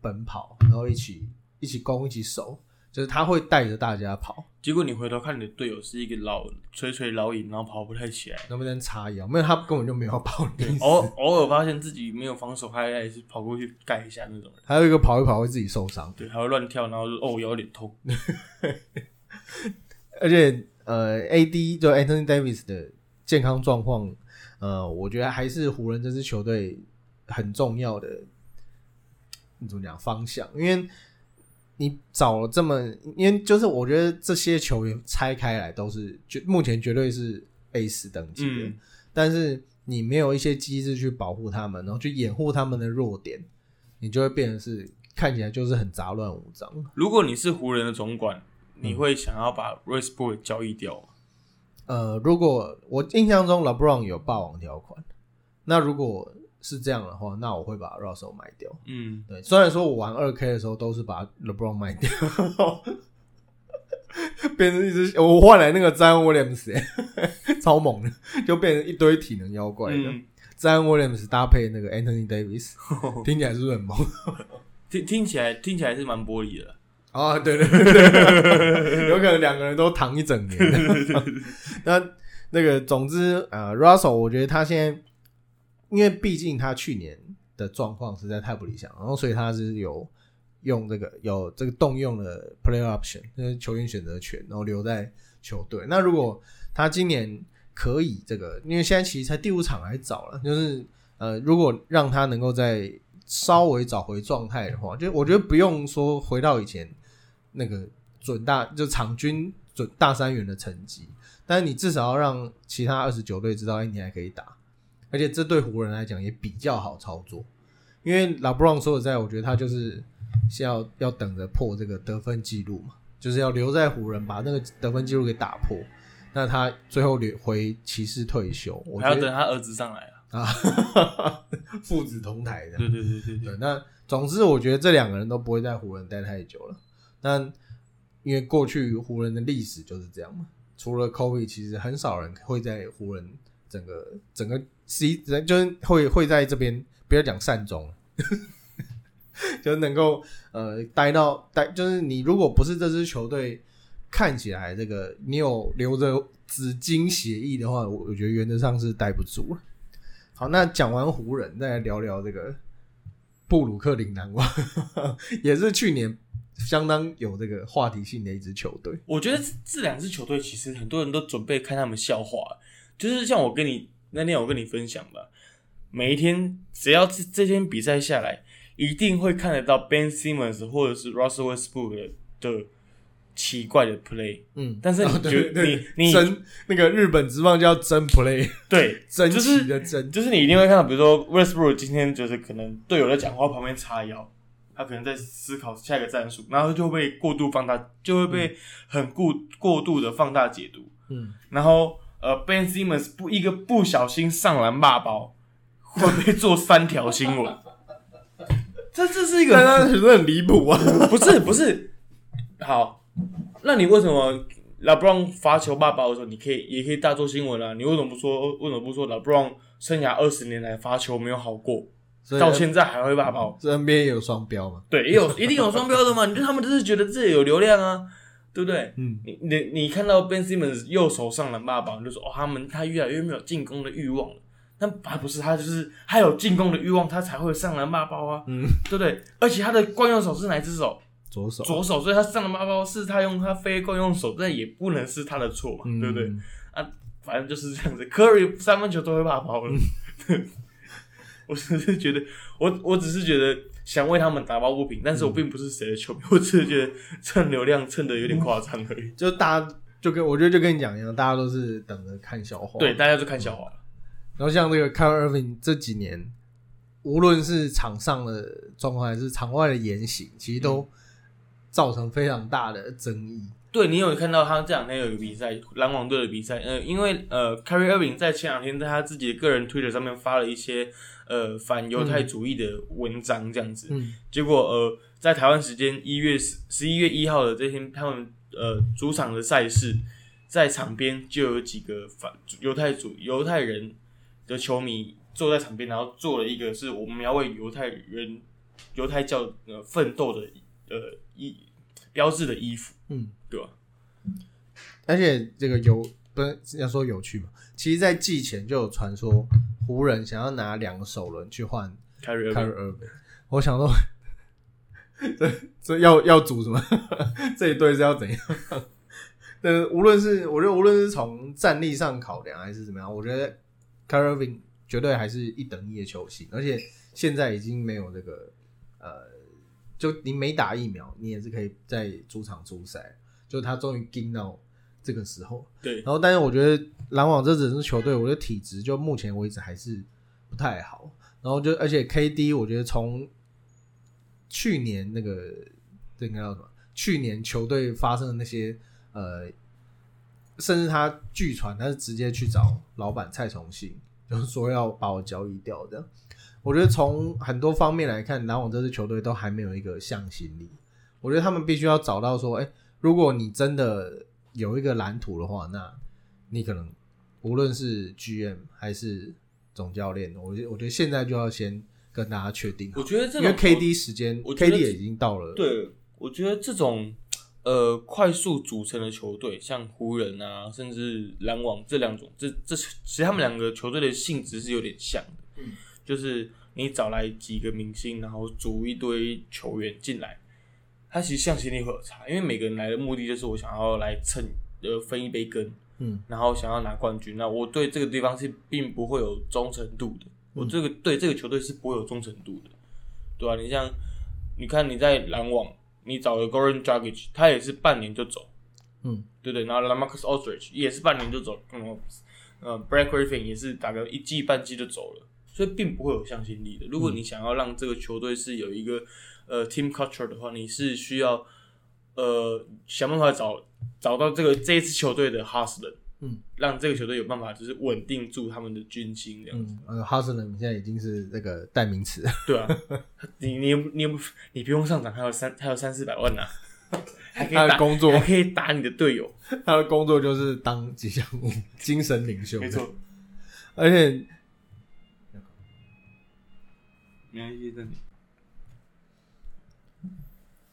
奔跑，然后一起一起攻，一起守，就是他会带着大家跑。结果你回头看你的队友是一个老垂垂老矣，然后跑不太起来，能不能差异啊？没有，他根本就没有跑的。偶偶尔发现自己没有防守，他还是跑过去盖一下那种人。还有一个跑一跑会自己受伤，对，还会乱跳，然后就哦，腰有点痛。*laughs* 而且呃，AD 就 Anthony Davis 的健康状况，呃，我觉得还是湖人这支球队很重要的，你怎么讲方向？因为你找了这么，因为就是我觉得这些球员拆开来都是就目前绝对是 A 四等级的，嗯但是你没有一些机制去保护他们，然后去掩护他们的弱点，你就会变成是看起来就是很杂乱无章。如果你是湖人的总管，你会想要把 Westbrook 交易掉吗？呃，如果我印象中 LeBron 有霸王条款，那如果是这样的话，那我会把 Russell 卖掉。嗯，对，虽然说我玩二 K 的时候都是把 LeBron 卖掉，变成一只我换来那个 Zion Williams，、欸、超猛的，就变成一堆体能妖怪的。嗯 Zion Williams 搭配那个 Anthony Davis，*laughs* 听起来是不是很猛？*laughs* 听听起来听起来是蛮玻璃的啦。啊，对对对对，有可能两个人都躺一整年。*laughs* 那那个，总之呃，Russell，我觉得他现在，因为毕竟他去年的状况实在太不理想，然后所以他是有用这个有这个动用了 player Option，就是球员选择权，然后留在球队。那如果他今年可以这个，因为现在其实才第五场还早了，就是呃，如果让他能够在稍微找回状态的话，就我觉得不用说回到以前那个准大就场均准大三元的成绩，但是你至少要让其他二十九队知道，哎，你还可以打，而且这对湖人来讲也比较好操作，因为老布朗说实在，我觉得他就是是要要等着破这个得分记录嘛，就是要留在湖人把那个得分记录给打破，那他最后留回骑士退休，我觉得还要等他儿子上来啊。啊，父子同台的，对对对对对，对，那总之我觉得这两个人都不会在湖人待太久了。那因为过去湖人的历史就是这样嘛，除了 Kobe，其实很少人会在湖人整个整个 C 人就是会会在这边不要讲善终，*laughs* 就能够呃待到待，就是你如果不是这支球队看起来这个你有留着紫金协议的话，我我觉得原则上是待不住了。好，那讲完湖人，再来聊聊这个布鲁克林篮网，*laughs* 也是去年相当有这个话题性的一支球队。我觉得这两支球队其实很多人都准备看他们笑话，就是像我跟你那天我跟你分享的，每一天只要这这天比赛下来，一定会看得到 Ben Simmons 或者是 Russell Westbrook 的的奇怪的 play，嗯，但是你哦觉对对你你真那个日本职棒叫真 play，对 *laughs* 真就是奇的真，就是你一定会看到，比如说 Westbrook 今天就是可能队友在讲话，旁边叉腰，他可能在思考下一个战术，然后就会被过度放大，就会被很过过度的放大解读。嗯，然后呃，Ben Simmons 不一个不小心上篮骂包，会被做三条新闻。*laughs* 这这是一个但很离谱啊。不是不是好，那你为什么老布朗罚球骂包的时候，你可以也可以大做新闻啊？你为什么不说为什么不说老布朗生涯二十年来罚球没有好过，到现在还会骂包？这 NBA 也有双标嘛？对，也有一定有双标的嘛？你就他们就是觉得自己有流量啊，对不对？嗯，你你你看到 Ben Simmons 右手上篮骂包，你就说哦，他们他越来越没有进攻的欲望了。但还不是他，就是他有进攻的欲望，他才会上篮骂包啊，嗯，对不对？而且他的惯用手是哪一只手？左手，左手，所以他上篮骂包是他用他非惯用手，但也不能是他的错嘛，嗯对不对？？啊反正就是这样子。Curry 三分球都会骂包了，*laughs* 我只是觉得，我我只是觉得想为他们打抱不平，但是我并不是谁的球迷，我只是觉得蹭流量蹭的有点夸张而已。*laughs* 就大家就跟我觉得就跟你讲一样，大家都是等着看笑话。对，大家就看笑话了。然后像这个 Kyrie Irving 这几年，无论是场上的状况还是场外的言行，其实都造成非常大的争议。对你有看到他这两天有一个比赛，篮网队的比赛，呃，因为呃，Kyrie Irving 在前两天在他自己的个人 Twitter 上面发了一些呃反犹太主义的文章，这样子，嗯结果呃，在台湾时间一月十十一月一号的这天，他们呃主场的赛事，在场边就有几个反犹太主犹太人的球迷坐在场边，然后做了一个是我们要为犹太人犹太教呃奋斗的呃衣标志的衣服，嗯，对吧？而且这个有不是要说有趣嘛？其实，在季前就有传说，湖人 *laughs* 想要拿两个首轮去换凯瑞 Kyrie Irving。我想说，*laughs* 这这要要组什么？*laughs* 这一队是要怎样？但是无论是我觉得无论是从战力上考量还是怎么样，我觉得 Kyrie Irving 绝对还是一等一的球星，而且现在已经没有那个呃，就你没打疫苗，你也是可以在主场出赛，就他终于盯到这个时候。对然后，但是我觉得篮网这整支球队，我觉得体质就目前为止还是不太好。然后就而且 KD，我觉得从去年那个这应该叫什么？去年球队发生的那些呃甚至他据传他是直接去找老板蔡崇信，*laughs* 就是说要把我交易掉的。我觉得从很多方面来看，篮网这支球队都还没有一个向心力。我觉得他们必须要找到说，哎、如果你真的有一个蓝图的话，那你可能无论是 GM 还是总教练，我觉得我觉得现在就要先跟大家确定我，觉得这因为 KD 时间，KD 也已经到了，，对，我觉得这种呃快速组成的球队，像湖人啊，甚至篮网这两种，这这其实他们两个球队的性质是有点像的，嗯。就是你找来几个明星，然后组一堆球员进来，他其实向心力会有差，因为每个人来的目的就是我想要来蹭呃分一杯羹，嗯，然后想要拿冠军，那我对这个地方是并不会有忠诚度的，我这个对这个球队是不会有忠诚度的，对吧、你像你看你在篮网，你找了 Goran Dragic，他也是半年就走，嗯，对不对？然后 Lamarcus Aldridge 也是半年就走，嗯，呃，Brad Griffin 也是打个一季半季就走了，所以并不会有向心力的。如果你想要让这个球队是有一个呃 team culture 的话，你是需要呃想办法找找到这个这一支球队的 hustler，嗯，让这个球队有办法就是稳定住他们的军心这样子。嗯，呃，哈森人现在已经是那个代名词，对啊，你你你你不用上场，还有三还有三四百万呢、还可以他的工作还可以打你的队友，*laughs* 他的工作就是当吉祥物、精神领袖，没错。而且没关系，这里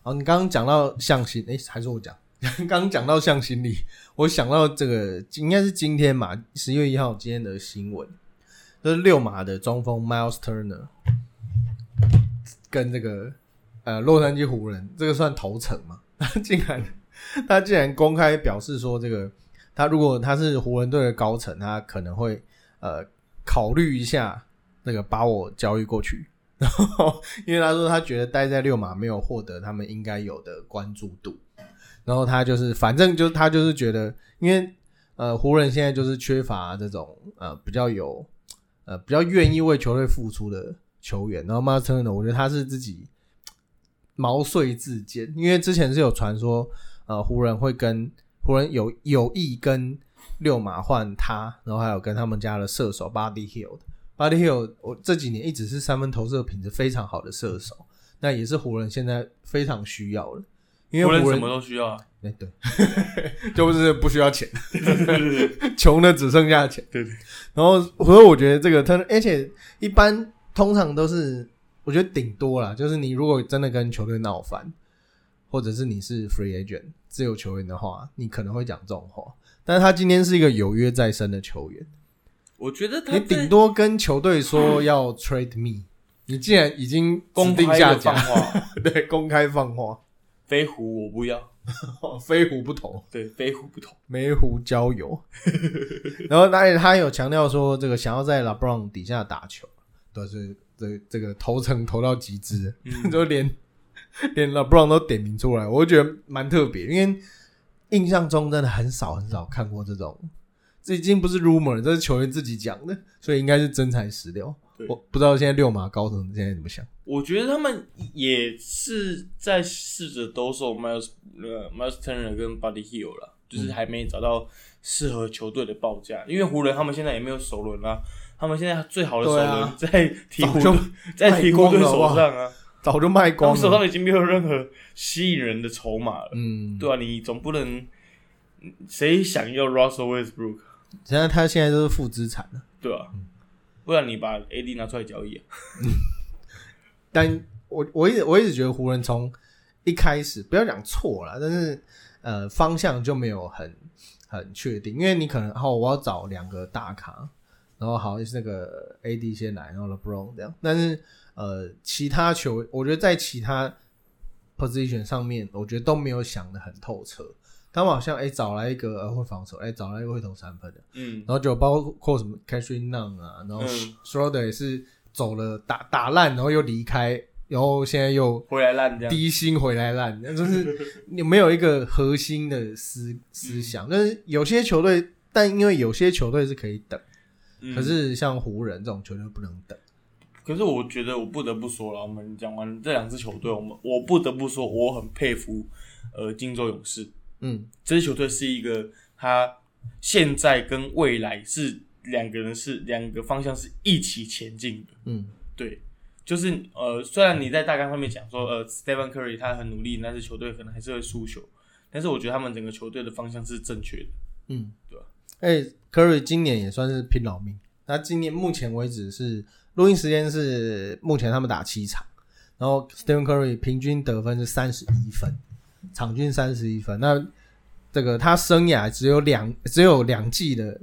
好，你刚刚讲到向心，诶，还是我讲？*laughs* 刚刚讲到向心力，我想到这个应该是今天嘛，十月一号今天的新闻，就是六马的中锋 Miles Turner 跟这个呃洛杉矶湖人，这个算头层嘛？*laughs* 他竟然他竟然公开表示说，这个他如果他是湖人队的高层，他可能会呃考虑一下那个把我交易过去。*laughs* 然后，因为他说他觉得待在六马没有获得他们应该有的关注度，然后他就是反正就是他就是觉得，因为呃湖人现在就是缺乏这种呃比较有呃比较愿意为球队付出的球员，然后 m a r t i n 呢，我觉得他是自己毛遂自荐，因为之前是有传说呃湖人会跟湖人有有意跟六马换他，然后还有跟他们家的射手 Buddy Hill。Hill，我这几年一直是三分投射品质非常好的射手，那也是湖人现在非常需要的，因为湖人湖人什么都需要啊。哎、对，*laughs* 就是不需要钱，*laughs* 穷的只剩下钱。对对，然后所以我觉得这个他，而且一般通常都是，我觉得顶多啦，就是你如果真的跟球队闹翻，或者是你是 free agent 自由球员的话，你可能会讲这种话。但是他今天是一个有约在身的球员，我觉得他你在顶多跟球队说 *clears throat* 要 trade me，你既然已经公定下放家，话，*laughs* 对，公开放话，飞狐我不要，*laughs* 飞虎不投。对，飞狐不同。梅湖交友，*laughs* 然后而且他有强调说，这个想要在 LeBron 底下打球，都是这这个头层投到极致，嗯。就连连 LeBron 都点名出来，我就觉得蛮特别，因为印象中真的很少很少看过这种，这已经不是 rumor，这是球员自己讲的，所以应该是真材实料。对。我不知道现在六马高层现在怎么想，我觉得他们也是在试着兜售 Miles 呃 Miles Turner 跟 Buddy Hill 了，就是还没找到适合球队的报价。因为湖人他们现在也没有首轮啦，他们现在最好的首轮在鹈鹕 *laughs* 在鹈鹕队手上啊，早就卖光了。们手上已经没有任何吸引人的筹码了，嗯，对啊，你总不能谁想要 Russell Westbrook 现在他现在都是负资产了。对啊、不然你把 AD 拿出来交易啊，*laughs* 但我我一直我一直觉得湖人从一开始不要讲错了，但是呃方向就没有很很确定，因为你可能好我要找两个大咖，然后好是那个 AD 先来，然后 LeBron 这样，但是呃其他球我觉得在其他 position 上面，我觉得都没有想的很透彻。他们好像哎、找来一个呃会防守，哎、找来一个会投三分的，嗯。然后就包括什么 c a s h i n Nunn 啊，然后嗯。Schroeder 也是走了打打烂，然后又离开，然后现在又回来烂低薪回来烂，就是你没有一个核心的思思想。但是有些球队，但因为有些球队是可以等，嗯。可是像湖人这种球队不能等。可是我觉得我不得不说了，我们讲完这两支球队，我们我不得不说，我很佩服呃金州勇士嗯这支球队是一个他现在跟未来是两个人是两个方向是一起前进的。嗯对，就是呃，虽然你在大纲上面讲说，呃，Stephen Curry 他很努力，但是球队可能还是会输球，但是我觉得他们整个球队的方向是正确的。嗯，对吧？哎，Curry 今年也算是拼老命。他今年目前为止是录音时间是目前他们打七场，然后 Stephen Curry 平均得分是三十一分，场均三十一分。那这个他生涯只有两只有两季的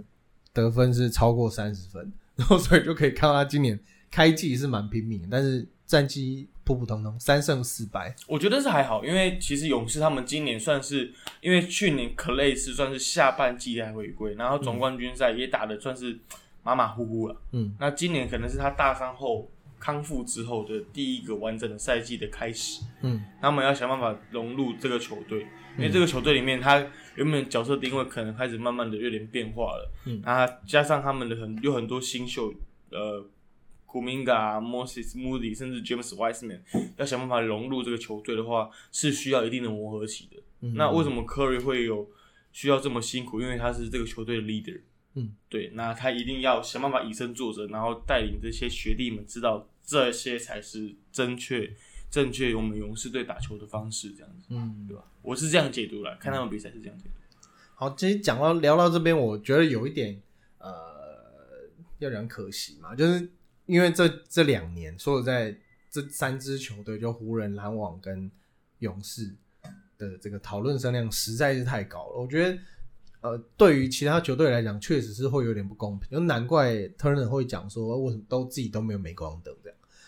得分是超过三十分，然后所以就可以看到他今年开季是蛮拼命，但是战绩普普通通，三胜四败。我觉得是还好，因为其实勇士他们今年算是，因为去年 Clay 是算是下半季才回归，然后总冠军赛也打的算是马马虎虎了。嗯，那今年可能是他大伤后康复之后的第一个完整的赛季的开始，嗯，他们要想办法融入这个球队，因为这个球队里面他原本角色定位可能开始慢慢的有点变化了，嗯啊，加上他们的很有很多新秀，呃。古明嘎、Moses Moody，甚至 James Wiseman，要想办法融入这个球队的话，是需要一定的磨合期的。嗯那为什么 Curry 会有需要这么辛苦？因为他是这个球队的 leader。嗯，对，那他一定要想办法以身作则，然后带领这些学弟们知道这些才是正确、正确我们勇士队打球的方式，这样子，嗯，对吧？我是这样解读了，看他们比赛是这样解读。好，其实讲到聊到这边，我觉得有一点呃，要讲可惜嘛，就是因为这这两年，说实在，这三支球队就湖人、篮网跟勇士的这个讨论声量实在是太高了。我觉得，呃，对于其他球队来讲，确实是会有点不公平。就难怪 Turner 会讲说，为什么都自己都没有镁光灯？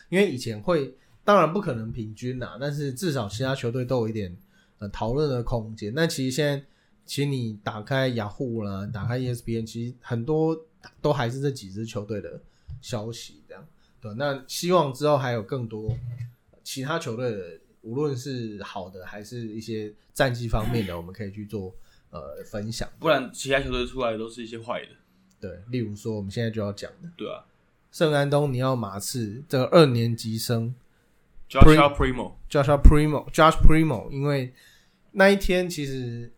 因为以前会，当然不可能平均啦，但是至少其他球队都有一点呃讨论的空间。那其实现在，其实你打开雅虎啦，打开 ESPN，其实很多都还是这几支球队的消息这样。对，那希望之后还有更多其他球队的，无论是好的还是一些战绩方面的，我们可以去做呃分享。不然其他球队出来的都是一些坏的，对，例如说我们现在就要讲的对啊圣安东尼奥马刺这个二年级生 Joshua Primo，Joshua Primo，Josh Primo，因为那一天其实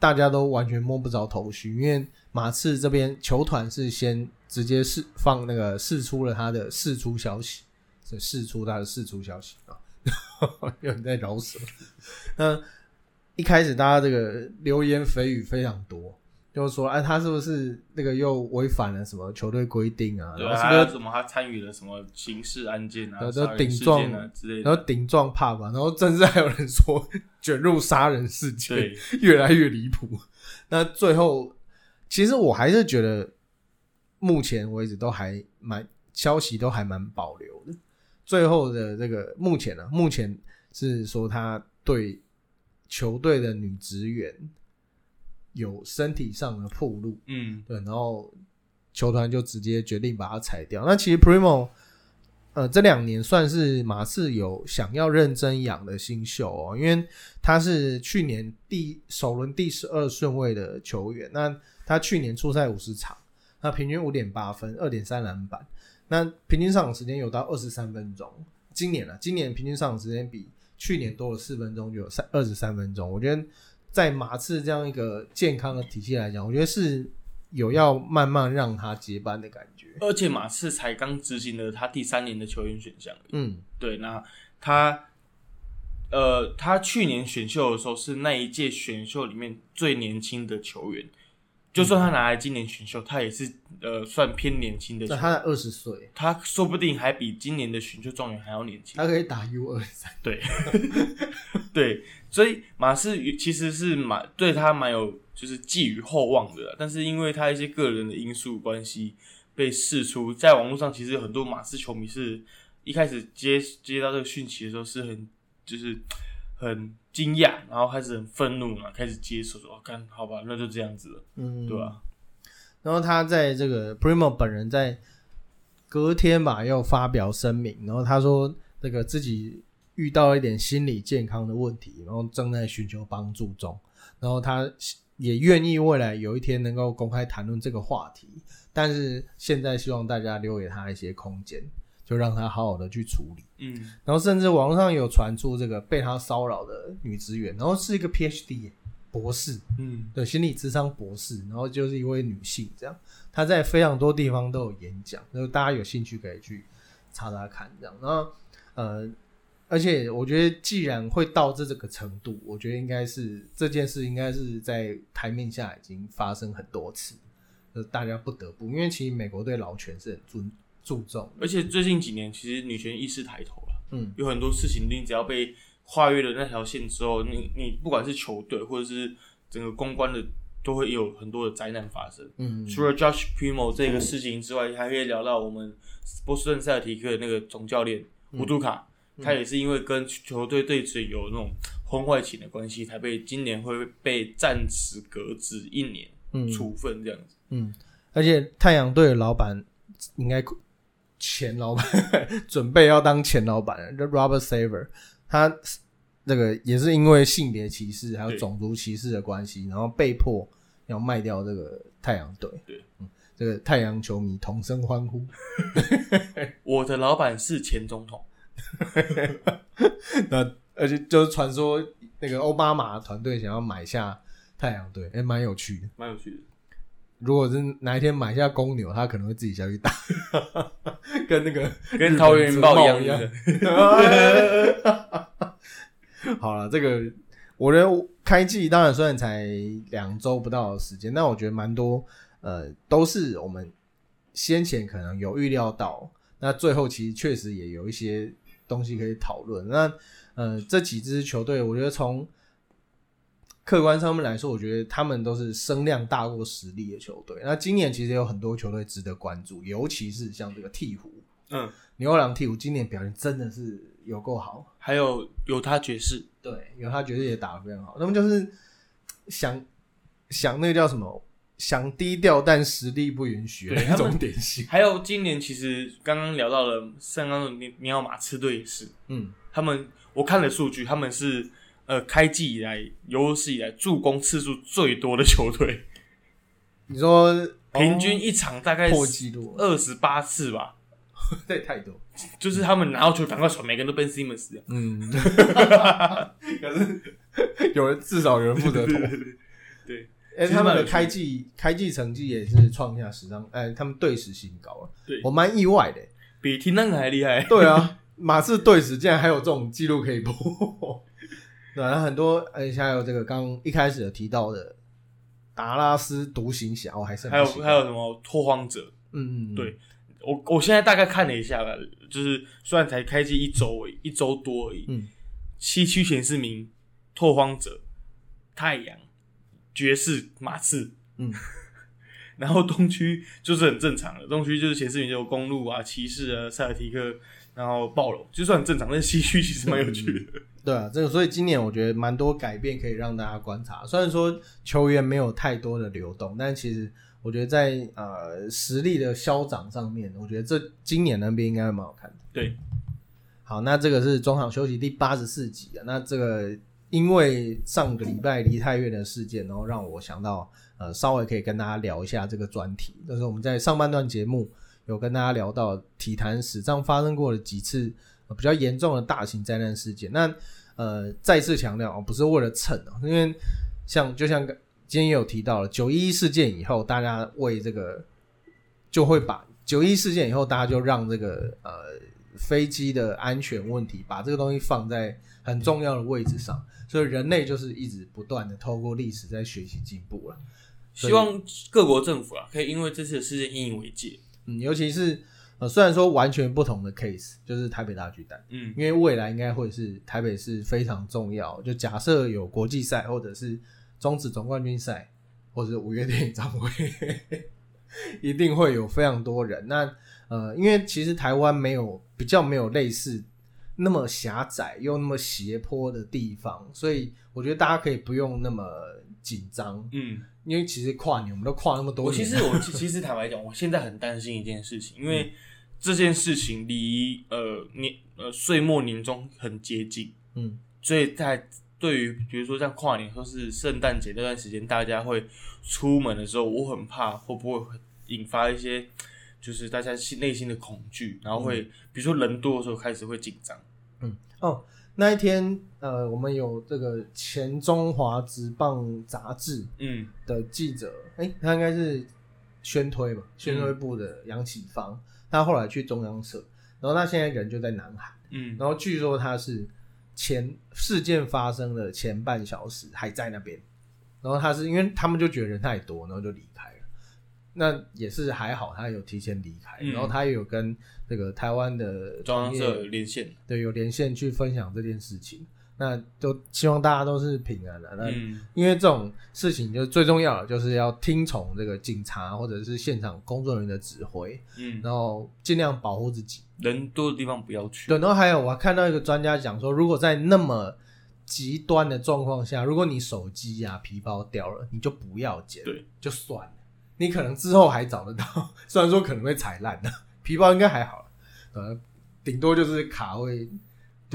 大家都完全摸不着头绪，因为马刺这边球团是先直接释放那个释出了他的释出消息，是释出他的释出消息啊，*laughs* 有人在饶舌。那一开始大家这个流言蜚语非常多，就是说，哎，他是不是那个又违反了什么球队规定啊？对啊，然后是不是什么他参与了什么刑事案件啊、对都杀人事顶撞件啊之类的，然后顶撞怕吧，然后甚至还有人说 *laughs* 卷入杀人事件，对，越来越离谱。那最后，其实我还是觉得，目前为止都还蛮消息都还蛮保留的。最后的这个目前呢、目前是说他对球队的女职员有身体上的暴露，嗯，对，然后球团就直接决定把他裁掉。那其实 Primo，呃，这两年算是马刺有想要认真养的新秀哦，因为他是去年第首轮第十二顺位的球员。那他去年出赛五十场，那平均五点八分，二点三篮板，那平均上场时间有到二十三分钟。今年啊，今年平均上场时间比去年多了四分钟，就有三二十三分钟。我觉得在马刺这样一个健康的体系来讲，我觉得是有要慢慢让他接班的感觉。而且马刺才刚执行了他第三年的球员选项，嗯。对，那他，呃，他去年选秀的时候是那一届选秀里面最年轻的球员，就算他拿来今年选秀，他也是呃算偏年轻的他才二十岁，他说不定还比今年的选秀状元还要年轻。他可以打 U 二三。对，*laughs* 对，所以马刺其实是蛮对他蛮有就是寄予厚望的，但是因为他一些个人的因素关系被释出，在网络上其实很多马刺球迷是一开始接接到这个讯息的时候是很就是很惊讶，然后开始很愤怒嘛，开始接受说，看好吧，那就这样子了，嗯，对吧、然后他在这个 Primo 本人在隔天吧，又发表声明，然后他说那个自己遇到一点心理健康的问题，然后正在寻求帮助中，然后他也愿意未来有一天能够公开谈论这个话题，但是现在希望大家留给他一些空间，就让他好好的去处理。嗯，然后甚至网络上有传出这个被他骚扰的女职员，然后是一个 PhD，耶博士，嗯，对，心理智商博士，然后就是一位女性，这样她在非常多地方都有演讲，就是大家有兴趣可以去查查看，这样。然后呃，而且我觉得既然会到这这个程度，我觉得应该是这件事应该是在台面下已经发生很多次，就是大家不得不，因为其实美国对劳权是很注注重，而且最近几年其实女权意识抬头了，嗯。有很多事情你只要被跨越了那条线之后，你你不管是球队或者是整个公关的，都会有很多的灾难发生。嗯，除了 Josh Primo 这个事情之外，还可以聊到我们波士顿塞尔提克的那个总教练乌杜卡，他也是因为跟球队对嘴有那种婚外情的关系，才被今年会被暂时革职一年嗯。处分这样子。嗯，而且太阳队的老板应该前老板准备要当前老板了，*laughs* 就 Robert Saver，他那个也是因为性别歧视还有种族歧视的关系，然后被迫要卖掉这个太阳队。对，嗯，这个太阳球迷同声欢呼。*laughs* 我的老板是前总统，*laughs* 那而且就是传说那个奥巴马团队想要买下太阳队，哎、蛮有趣的。蛮有趣的。如果是哪一天买下公牛，他可能会自己下去打，*laughs* 跟那个跟桃园云豹一样一样的。*laughs* 好了，这个我觉得开季当然虽然才两周不到的时间，但我觉得蛮多呃都是我们先前可能有预料到，那最后其实确实也有一些东西可以讨论。那呃这几支球队，我觉得从客观上面来说，我觉得他们都是声量大过实力的球队。那今年其实有很多球队值得关注，尤其是像这个鹈鹕，嗯，牛郎鹈鹕今年表现真的是有够好。还有犹他爵士，对，有他爵士也打得非常好，他们就是想想那个叫什么，想低调但实力不允许的那对他们种典型。还有今年其实刚刚聊到了圣安东尼尼奥马刺队也是，嗯，他们我看了数据，他们是呃开季以来有史以来助攻次数最多的球队，*laughs* 你说平均一场大概哦破纪录，二十八次吧，*laughs* 这也太多。就是他们拿到球赶快传，每个人都奔 Simmons。嗯，*laughs* 可是有人至少有人负责投。对，哎、他们的开季开季成绩也是创下史上，哎、他们队史新高了。对我蛮意外的、比听那个还厉害。对啊，马刺队史竟然还有这种记录可以破。对啊，很多而且还有这个刚一开始有提到的达拉斯独行侠，我还是还有还有什么拓荒者？嗯嗯，嗯对我我现在大概看了一下吧，就是虽然才开机一周而已，一周多而已，嗯，西区前四名：拓荒者、太阳、爵士、马刺，嗯，*laughs* 然后东区就是很正常的，东区就是前四名就有公路啊、骑士啊、塞尔提克，然后暴龙，就算很正常，但是西区其实蛮有趣的。对啊，这个所以今年我觉得蛮多改变可以让大家观察。虽然说球员没有太多的流动，但其实我觉得在呃实力的消长上面，我觉得这今年的 NBA 应该会蛮好看的。对，好，那这个是中场休息第八十四集啊。那这个因为上个礼拜梨泰院的事件，然后让我想到呃稍微可以跟大家聊一下这个专题。就是我们在上半段节目有跟大家聊到体坛史上发生过的几次、呃比较严重的大型灾难事件。那呃再次强调，哦不是为了蹭哦，因为像就像今天也有提到了九一一事件以后，大家为这个就会把九一事件以后，大家就让这个呃飞机的安全问题，把这个东西放在很重要的位置上，所以人类就是一直不断的透过历史在学习进步了。希望各国政府啊，可以因为这次的事件引以为戒。嗯，尤其是呃虽然说完全不同的 case，就是台北大巨蛋，嗯，因为未来应该会是台北市非常重要。就假设有国际赛，或者是中止总冠军赛，或者是五月天演唱会，*laughs* 一定会有非常多人。那呃，因为其实台湾没有比较没有类似那么狭窄又那么斜坡的地方，所以我觉得大家可以不用那么紧张。嗯，因为其实跨年我们都跨那么多我年，其实我其其实坦白讲，我现在很担心一件事情，因为这件事情离呃年呃岁末年终很接近，嗯。所以在对于比如说像跨年或是圣诞节那段时间，大家会出门的时候，我很怕会不会引发一些就是大家心内心的恐惧，然后会、比如说人多的时候开始会紧张。嗯哦，那一天，呃，我们有这个前中华职棒杂志嗯。的记者，哎、他应该是宣推吧，宣推部的杨启芳，他后来去中央社，然后他现在人就在南海，嗯然后据说他是前事件发生的前半小时还在那边，然后他是因为他们就觉得人太多，然后就离开了。那也是还好，他有提前离开，嗯然后他也有跟那个台湾的中央社连线，对有连线去分享这件事情。那都希望大家都是平安的。那嗯因为这种事情，就最重要的就是要听从这个警察或者是现场工作人员的指挥，嗯，然后尽量保护自己。人多的地方不要去。对，然后还有我看到一个专家讲说，如果在那么极端的状况下，如果你手机呀、皮包掉了，你就不要捡，对，就算了。你可能之后还找得到，*laughs* 虽然说可能会踩烂的，皮包应该还好，呃，顶多就是卡会就是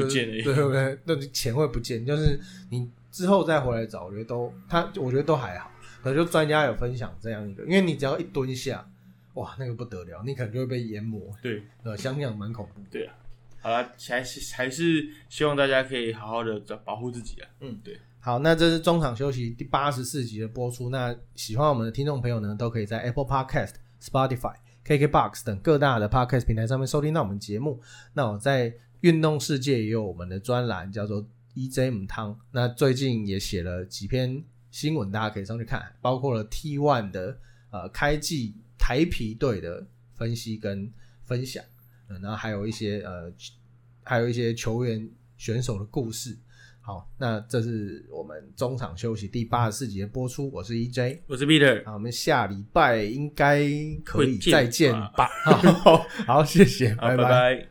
不见而已对不对，那钱会不见，就是你之后再回来找，我觉得都他我觉得都还好。可能就专家有分享这样一个，因为你只要一蹲下，哇，那个不得了，你可能就会被淹没，对呃，想想蛮恐怖。对啊，好了，还是还是希望大家可以好好的保护自己啊。嗯对。好，那这是中场休息第八十四集的播出。那喜欢我们的听众朋友呢，都可以在 Apple Podcast、Spotify、KKBox 等各大的 Podcast 平台上面收听到我们节目。那我在运动世界也有我们的专栏，叫做 EJ 母汤。那最近也写了几篇新闻，大家可以上去看，包括了 T One 的呃开季台皮队的分析跟分享，呃然后还有一些呃还有一些球员选手的故事。好，那这是我们中场休息第八十四集的播出，我是 EJ，我是 Peter，那我们下礼拜应该可以再见吧吧？好，好，谢谢，拜拜